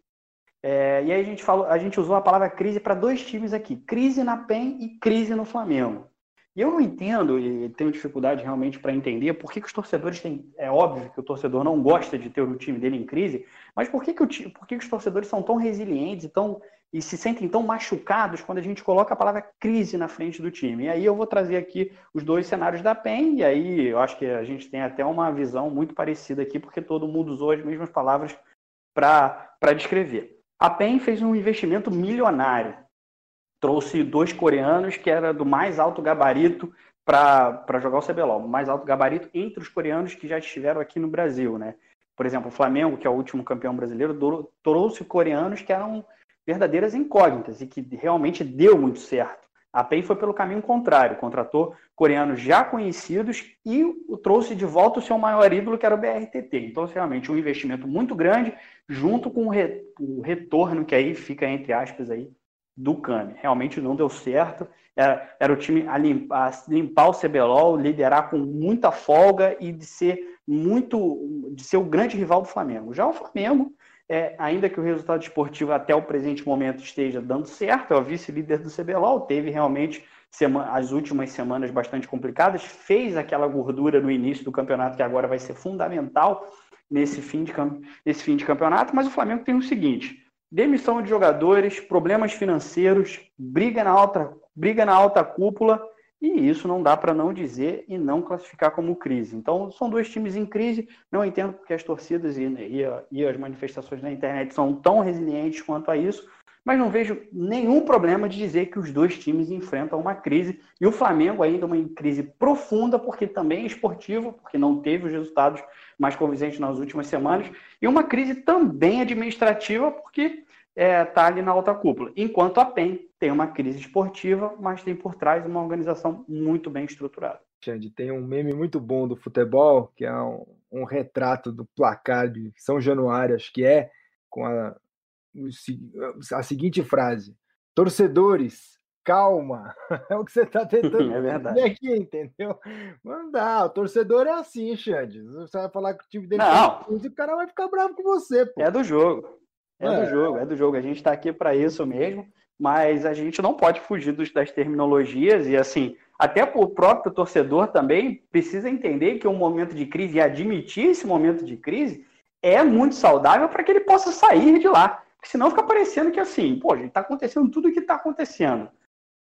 É, e aí a gente, falou, a gente usou a palavra crise para dois times aqui, crise na PEN e crise no Flamengo. E eu não entendo e tenho dificuldade realmente para entender por que, que, os torcedores têm. É óbvio que o torcedor não gosta de ter o time dele em crise, mas por que, que, o, por que, que os torcedores são tão resilientes e, tão, e se sentem tão machucados quando a gente coloca a palavra crise na frente do time? E aí eu vou trazer aqui os dois cenários da PEN, e aí eu acho que a gente tem até uma visão muito parecida aqui, porque todo mundo usou as mesmas palavras para descrever. A PEN fez um investimento milionário trouxe dois coreanos que era do mais alto gabarito para jogar o CBLOL, mais alto gabarito entre os coreanos que já estiveram aqui no Brasil, né? Por exemplo, o Flamengo, que é o último campeão brasileiro, trouxe coreanos que eram verdadeiras incógnitas e que realmente deu muito certo. A PEN foi pelo caminho contrário, contratou coreanos já conhecidos e trouxe de volta o seu maior ídolo, que era o BRTT. Então, realmente, um investimento muito grande, junto com o retorno que aí fica, entre aspas, aí, do Kami. Realmente não deu certo. Era, era o time a limpar, a limpar o CBLOL, liderar com muita folga e de ser muito de ser o grande rival do Flamengo. Já o Flamengo, é, ainda que o resultado esportivo até o presente momento esteja dando certo, é o vice-líder do CBLOL, teve realmente as últimas semanas bastante complicadas, fez aquela gordura no início do campeonato que agora vai ser fundamental nesse fim de, nesse fim de campeonato, mas o Flamengo tem o seguinte: demissão de jogadores, problemas financeiros, briga na alta, briga na alta cúpula, e isso não dá para não dizer e não classificar como crise. Então, são dois times em crise. Não entendo porque as torcidas e, e, e as manifestações na internet são tão resilientes quanto a isso, mas não vejo nenhum problema de dizer que os dois times enfrentam uma crise e o Flamengo ainda uma crise profunda, porque também é esportivo, porque não teve os resultados mais convincentes nas últimas semanas, e uma crise também administrativa, porque está é, tá ali na alta cúpula. Enquanto a PEN tem uma crise esportiva, mas tem por trás uma organização muito bem estruturada. Xande, tem um meme muito bom do futebol, que é um, um retrato do placar de São Januário, acho que é, com a, a seguinte frase: torcedores, calma. É o que você está tentando é verdade. aqui, entendeu? Não dá, o torcedor é assim, Xande. Você vai falar que o time dele não. Tá o cara vai ficar bravo com você. Pô. É do jogo. É, é, do jogo, é do jogo. A gente está aqui para isso mesmo. mas a gente não pode fugir dos, das terminologias e assim, até o próprio torcedor também precisa entender que um momento de crise e admitir esse momento de crise é muito saudável para que ele possa sair de lá. Porque senão fica parecendo que assim, pô, está acontecendo tudo o que está acontecendo.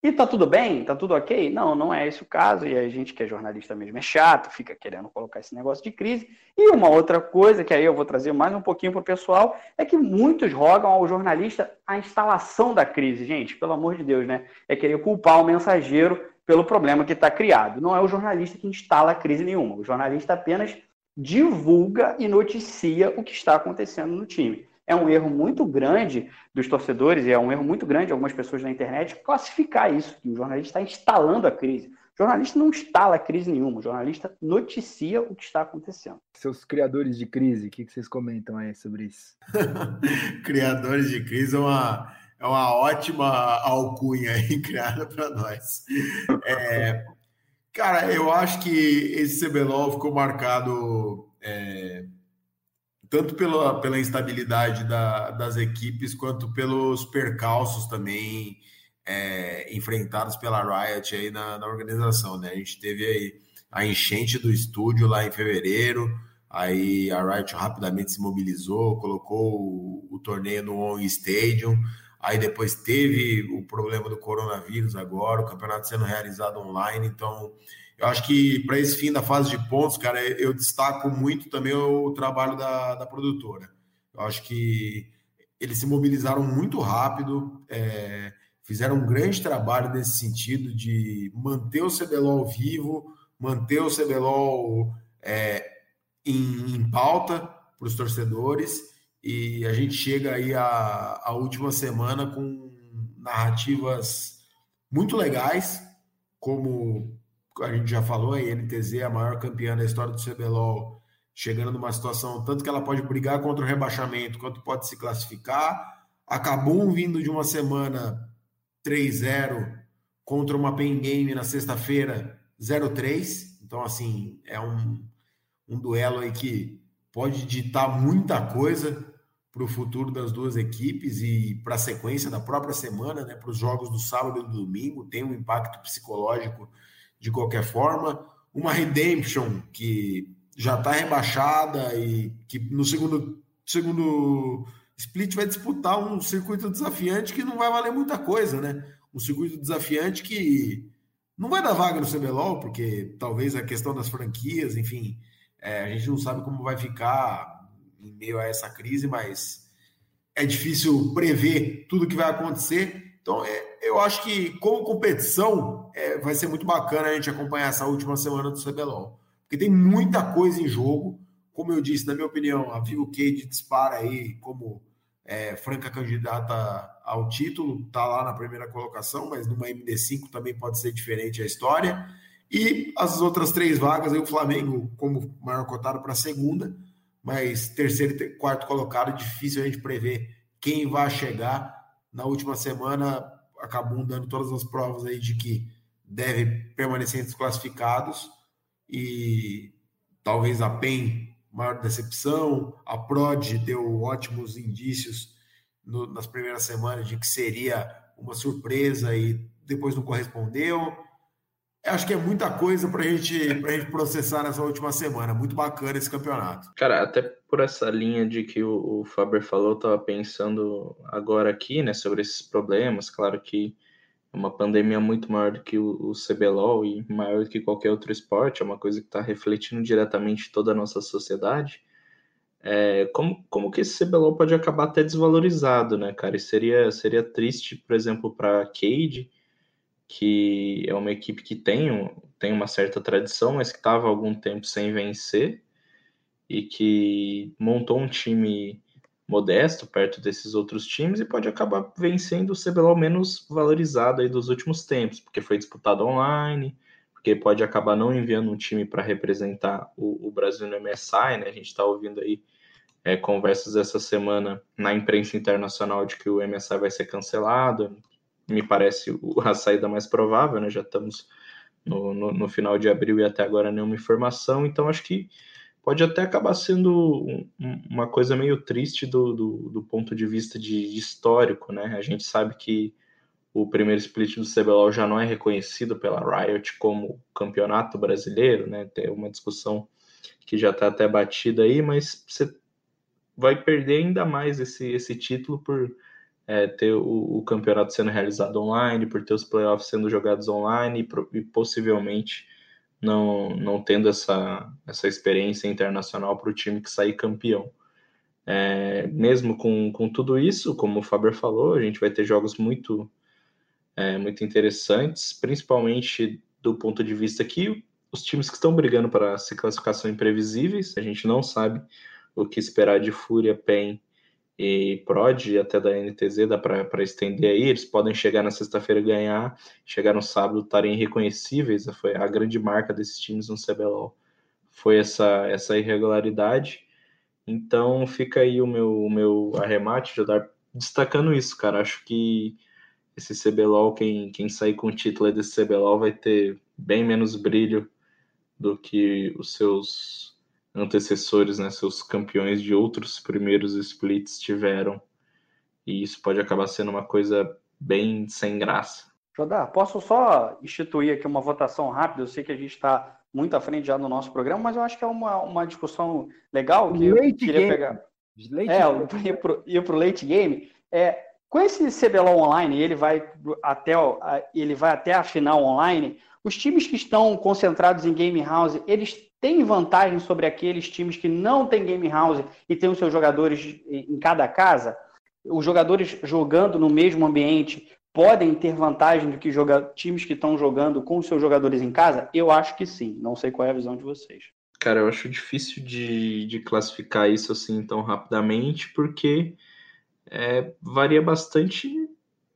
E tá tudo bem? Tá tudo ok? Não, não é esse o caso. E a gente que é jornalista mesmo é chato, fica querendo colocar esse negócio de crise. E uma outra coisa que aí eu vou trazer mais um pouquinho para o pessoal é que muitos rogam ao jornalista a instalação da crise. Gente, pelo amor de Deus, né? É querer culpar o mensageiro pelo problema que está criado. Não é o jornalista que instala crise nenhuma. O jornalista apenas divulga e noticia o que está acontecendo no time é um erro muito grande dos torcedores, e é um erro muito grande de algumas pessoas na internet classificar isso, que o jornalista está instalando a crise. O jornalista não instala crise nenhuma, o jornalista noticia o que está acontecendo. Seus criadores de crise, o que vocês comentam aí sobre isso? criadores de crise é uma, é uma ótima alcunha aí criada para nós. É, cara, eu acho que esse CBLOL ficou marcado é, tanto pela, pela instabilidade da, das equipes, quanto pelos percalços também é, enfrentados pela Riot aí na, na, organização, né? A gente teve aí a enchente do estúdio lá em fevereiro, aí a Riot rapidamente se mobilizou, colocou o, o torneio no On Stadium, aí depois teve o problema do coronavírus agora, o campeonato sendo realizado online, então eu acho que para esse fim da fase de pontos, cara, eu destaco muito também o trabalho da, da produtora. Eu acho que eles se mobilizaram muito rápido, é, fizeram um grande trabalho nesse sentido de manter o CBLOL vivo, manter o CBLOL é, em, em pauta para os torcedores, e a gente chega aí a, a última semana com narrativas muito legais, como a gente já falou, a INTZ é a maior campeã da história do CBLOL, chegando numa situação tanto que ela pode brigar contra o rebaixamento, quanto pode se classificar. Acabou vindo de uma semana 3-0 contra uma Pen Game na sexta-feira 0-3. Então, assim, é um, um duelo aí que pode ditar muita coisa para o futuro das duas equipes e para a sequência da própria semana, né, para os jogos do sábado e do domingo, tem um impacto psicológico de qualquer forma. Uma Redemption que já está rebaixada e que no segundo, segundo split vai disputar um circuito desafiante que não vai valer muita coisa, né? Um circuito desafiante que não vai dar vaga no CBLOL, porque talvez a questão das franquias, enfim, é, a gente não sabe como vai ficar em meio a essa crise, mas é difícil prever tudo que vai acontecer. Então, é, eu acho que, como competição, é, vai ser muito bacana a gente acompanhar essa última semana do CBLOL. Porque tem muita coisa em jogo. Como eu disse, na minha opinião, a Vivo Cade dispara aí como é, franca candidata ao título, tá lá na primeira colocação, mas numa MD5 também pode ser diferente a história. E as outras três vagas, aí o Flamengo como maior cotado para a segunda, mas terceiro e quarto colocado, difícil a gente prever quem vai chegar. Na última semana, acabam dando todas as provas aí de que deve permanecer desclassificados e talvez a PEN maior decepção, a PROD deu ótimos indícios no, nas primeiras semanas de que seria uma surpresa e depois não correspondeu. Acho que é muita coisa para gente, a gente processar nessa última semana. Muito bacana esse campeonato. Cara, até por essa linha de que o, o Faber falou, eu estava pensando agora aqui, né, sobre esses problemas. Claro que é uma pandemia muito maior do que o, o CBLOL e maior do que qualquer outro esporte, é uma coisa que está refletindo diretamente toda a nossa sociedade. É, como, como que esse CBLOL pode acabar até desvalorizado, né, cara? E seria, seria triste, por exemplo, para a Cade, que é uma equipe que tem, tem uma certa tradição, mas que estava algum tempo sem vencer e que montou um time modesto perto desses outros times e pode acabar vencendo o CBLOL menos valorizado aí dos últimos tempos, porque foi disputado online, porque pode acabar não enviando um time para representar o, o, Brasil no MSI, né? A gente está ouvindo aí é, conversas essa semana na imprensa internacional de que o MSI vai ser cancelado, me parece a saída mais provável, né? Já estamos no, no, no, final de abril e até agora nenhuma informação, então acho que pode até acabar sendo um, uma coisa meio triste do, do, do ponto de vista de, de, histórico, né? A gente sabe que o primeiro split do CBLOL já não é reconhecido pela Riot como campeonato brasileiro, né? Tem uma discussão que já está até batida aí, mas você vai perder ainda mais esse, esse título por é, ter o, o, campeonato sendo realizado online, por ter os playoffs sendo jogados online e, e possivelmente não, não tendo essa, essa experiência internacional para o time que sair campeão. É, mesmo com, com tudo isso, como o Faber falou, a gente vai ter jogos muito, é, muito interessantes, principalmente do ponto de vista que os times que estão brigando para se classificar são imprevisíveis, a gente não sabe o que esperar de Fúria, PEN e Prod, até da NTZ, dá para estender aí, eles podem chegar na sexta-feira e ganhar, chegar no sábado estarem irreconhecíveis, foi a grande marca desses times no CBLOL, foi essa, essa irregularidade, então fica aí o meu, o meu arremate, Jodar, destacando isso, cara, acho que esse CBLOL, quem, quem sair com o título desse CBLOL vai ter bem menos brilho do que os seus antecessores, né, seus campeões de outros primeiros splits tiveram. E isso pode acabar sendo uma coisa bem sem graça. Jodar, posso só instituir aqui uma votação rápida? Eu sei que a gente está muito à frente já no nosso programa, mas eu acho que é uma, uma discussão legal que late eu queria game. pegar. Late é, game. ir para o late game. É, com esse CBLOL online, ele vai até ele vai até a final online. Os times que estão concentrados em game house, eles têm vantagem sobre aqueles times que não têm game house e têm os seus jogadores em cada casa? Os jogadores jogando no mesmo ambiente podem ter vantagem do que joga... times que estão jogando com os seus jogadores em casa? Eu acho que sim. Não sei qual é a visão de vocês. Cara, eu acho difícil de, de classificar isso assim tão rapidamente, porque é, varia bastante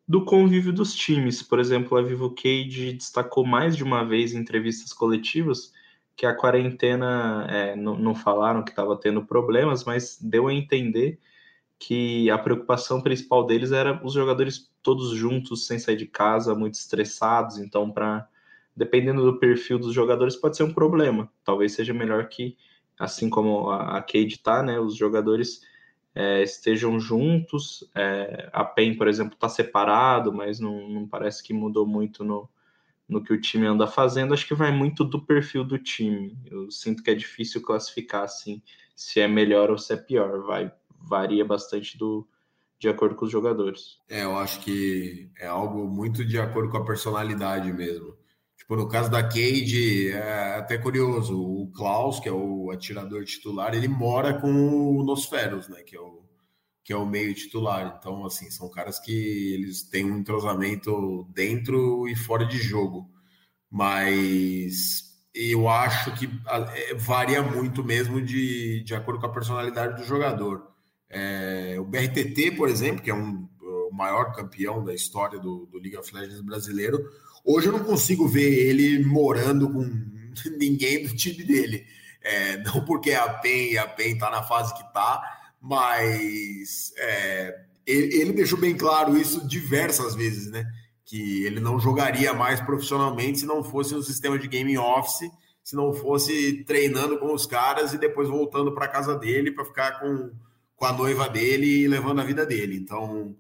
do convívio dos times. Por exemplo, a Vivo Cage destacou mais de uma vez em entrevistas coletivas que a quarentena é, não, não, falaram que estava tendo problemas, mas deu a entender que a preocupação principal deles era os jogadores todos juntos, sem sair de casa, muito estressados. Então, para dependendo do perfil dos jogadores, pode ser um problema. Talvez seja melhor que, assim como a, a Cade está, né, os jogadores é, estejam juntos. É, a PEN, por exemplo, está separado, mas não, não parece que mudou muito no, no que o time anda fazendo, acho que vai muito do perfil do time. Eu sinto que é difícil classificar assim se é melhor ou se é pior. Vai varia bastante do de acordo com os jogadores. É, eu acho que é algo muito de acordo com a personalidade mesmo. Tipo, no caso da Cade, é até curioso, o Klaus, que é o atirador titular, ele mora com o Nosferos, né, que é o que é o meio titular. Então, assim, são caras que eles têm um entrosamento dentro e fora de jogo. Mas eu acho que é, varia muito mesmo de, de acordo com a personalidade do jogador. É, o BRTT, por exemplo, que é um, o maior campeão da história do, do League of Legends brasileiro, hoje eu não consigo ver ele morando com ninguém do time dele. É, não porque a PEN e a PEN tá na fase que tá, mas é, ele, ele, deixou bem claro isso diversas vezes, né? Que ele não jogaria mais profissionalmente se não fosse um sistema de game office, se não fosse treinando com os caras e depois voltando para casa dele para ficar com, com a noiva dele e levando a vida dele. Então,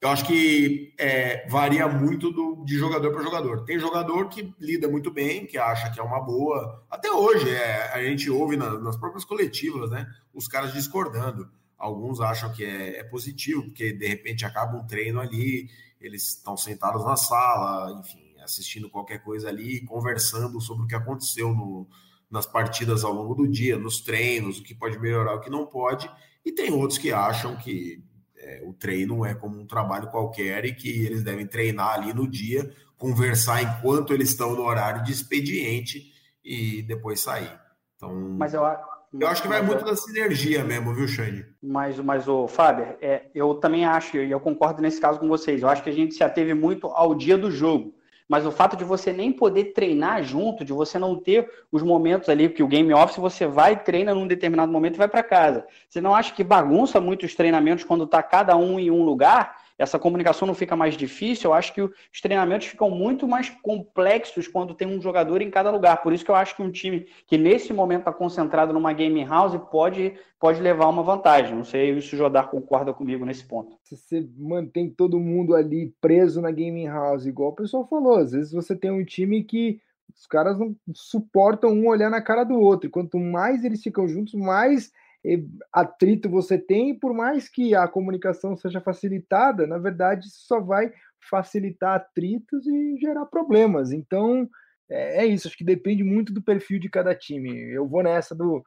eu acho que é, varia muito do, de jogador para jogador. Tem jogador que lida muito bem, que acha que é uma boa. Até hoje, é, a gente ouve na, nas próprias coletivas, né? Os caras discordando. Alguns acham que é, é, positivo, porque de repente acaba um treino ali, eles estão sentados na sala, enfim, assistindo qualquer coisa ali, conversando sobre o que aconteceu no, nas partidas ao longo do dia, nos treinos, o que pode melhorar, o que não pode. E tem outros que acham que é, o treino é como um trabalho qualquer e que eles devem treinar ali no dia, conversar enquanto eles estão no horário de expediente e depois sair. Então, mas eu, eu acho que vai muito da sinergia mesmo, viu, Xande? Mas, mas o Fábio, é, eu também acho, e eu concordo nesse caso com vocês, eu acho que a gente se ateve muito ao dia do jogo. Mas o fato de você nem poder treinar junto, de você não ter os momentos ali, que o game office você vai, treina num determinado momento e vai para casa. Você não acha que bagunça muito os treinamentos quando está cada um em um lugar? Essa comunicação não fica mais difícil, eu acho que os treinamentos ficam muito mais complexos quando tem um jogador em cada lugar. Por isso que eu acho que um time que nesse momento está concentrado numa game house pode, pode levar uma vantagem. Não sei se o Jodar concorda comigo nesse ponto. Se você mantém todo mundo ali preso na game house, igual o pessoal falou, às vezes você tem um time que os caras não suportam um olhar na cara do outro. E quanto mais eles ficam juntos, mais atrito você tem, por mais que a comunicação seja facilitada, na verdade, só vai facilitar atritos e gerar problemas. Então, é, é isso, acho que depende muito do perfil de cada time. Eu vou nessa do.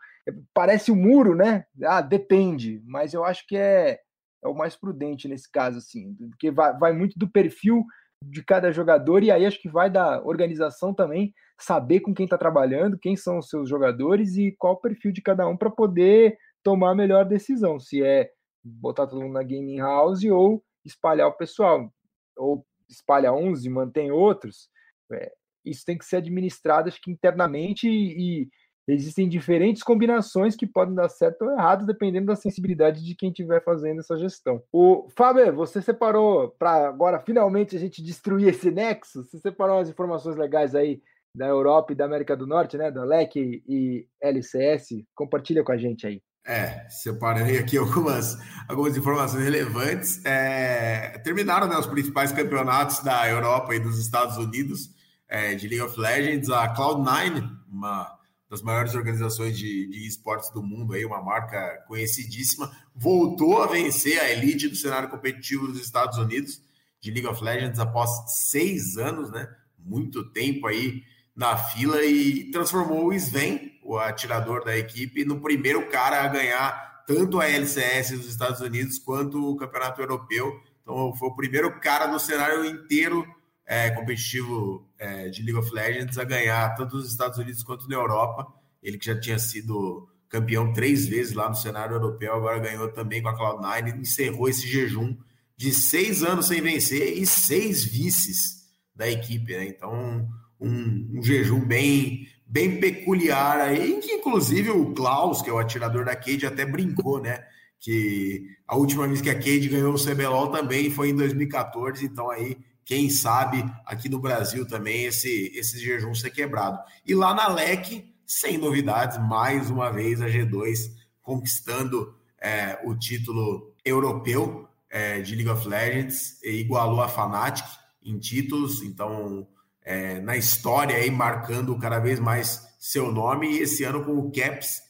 Parece o um muro, né? Ah, depende, mas eu acho que é, é o mais prudente nesse caso, assim, porque vai, vai muito do perfil de cada jogador, e aí acho que vai da organização também saber com quem está trabalhando, quem são os seus jogadores e qual o perfil de cada um para poder tomar a melhor decisão, se é botar todo mundo na gaming house ou espalhar o pessoal, ou espalha uns e mantém outros. É, isso tem que ser administrado, acho que internamente, e, e, existem diferentes combinações que podem dar certo ou errado, dependendo da sensibilidade de quem estiver fazendo essa gestão. O Fábio, você separou para agora finalmente a gente destruir esse nexo? Você separou as informações legais aí da Europa e da América do Norte, né? Da LEC e LCS. Compartilha com a gente aí. É, separei aqui algumas, algumas informações relevantes. É, terminaram né, os principais campeonatos da Europa e dos Estados Unidos é, de League of Legends. A Cloud9, uma das maiores organizações de, de esportes do mundo, aí, uma marca conhecidíssima, voltou a vencer a elite do cenário competitivo dos Estados Unidos de League of Legends após seis anos, né? Muito tempo aí na fila e transformou o Sven, o atirador da equipe, no primeiro cara a ganhar tanto a LCS dos Estados Unidos quanto o Campeonato Europeu. Então, foi o primeiro cara no cenário inteiro é, competitivo é, de League of Legends a ganhar tanto nos Estados Unidos quanto na Europa. Ele que já tinha sido campeão três vezes lá no cenário europeu, agora ganhou também com a Cloud9 e encerrou esse jejum de seis anos sem vencer e seis vices da equipe. Né? Então, um, um, jejum bem, bem peculiar aí, que inclusive o Klaus, que é o atirador da Cade, até brincou, né? Que a última vez que a Cade ganhou o CBLOL também foi em 2014, então aí, quem sabe, aqui no Brasil também esse, esse jejum ser quebrado. E lá na LEC, sem novidades, mais uma vez a G2 conquistando é, o título europeu é, de League of Legends, e igualou a Fnatic em títulos, então é, na história aí, marcando cada vez mais seu nome, e esse ano com o Caps,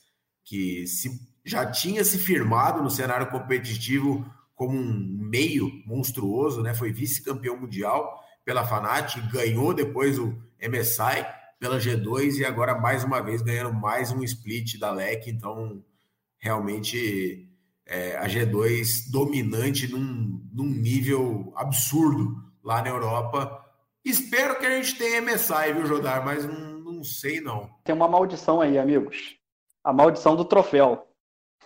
que se, já tinha se firmado no cenário competitivo como um meio monstruoso, né? Foi vice-campeão mundial pela Fnatic, ganhou depois o MSI pela G2 e agora mais uma vez ganhando mais um split da LEC, então realmente é, a G2 dominante num, num nível absurdo lá na Europa Espero que a gente tenha MSI, viu, Jodar? Mas não, não sei, não. Tem uma maldição aí, amigos. A maldição do troféu.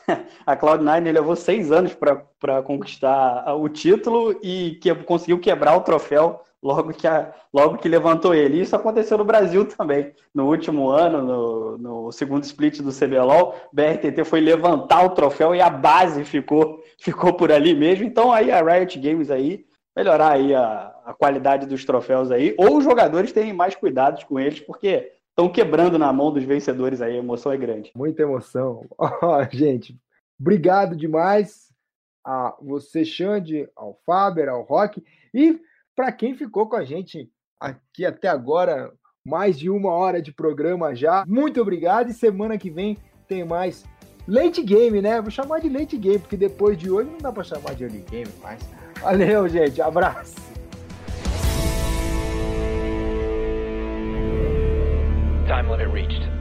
a Cloud9 levou seis anos para conquistar o título e que, conseguiu quebrar o troféu logo que, a, logo que levantou ele. Isso aconteceu no Brasil também. No último ano, no, no segundo split do CBLOL, BRTT foi levantar o troféu e a base ficou, ficou por ali mesmo. Então aí a Riot Games aí melhorar aí a, a qualidade dos troféus aí, ou os jogadores terem mais cuidados com eles, porque estão quebrando na mão dos vencedores aí, a emoção é grande. Muita emoção. Oh, gente, obrigado demais a você, Xande, ao Faber, ao Rock, e para quem ficou com a gente aqui até agora, mais de uma hora de programa já, muito obrigado, e semana que vem tem mais late game, né? Vou chamar de late game, porque depois de hoje não dá para chamar de early game mais. Valeu, gente. Abraço. Time limit reached.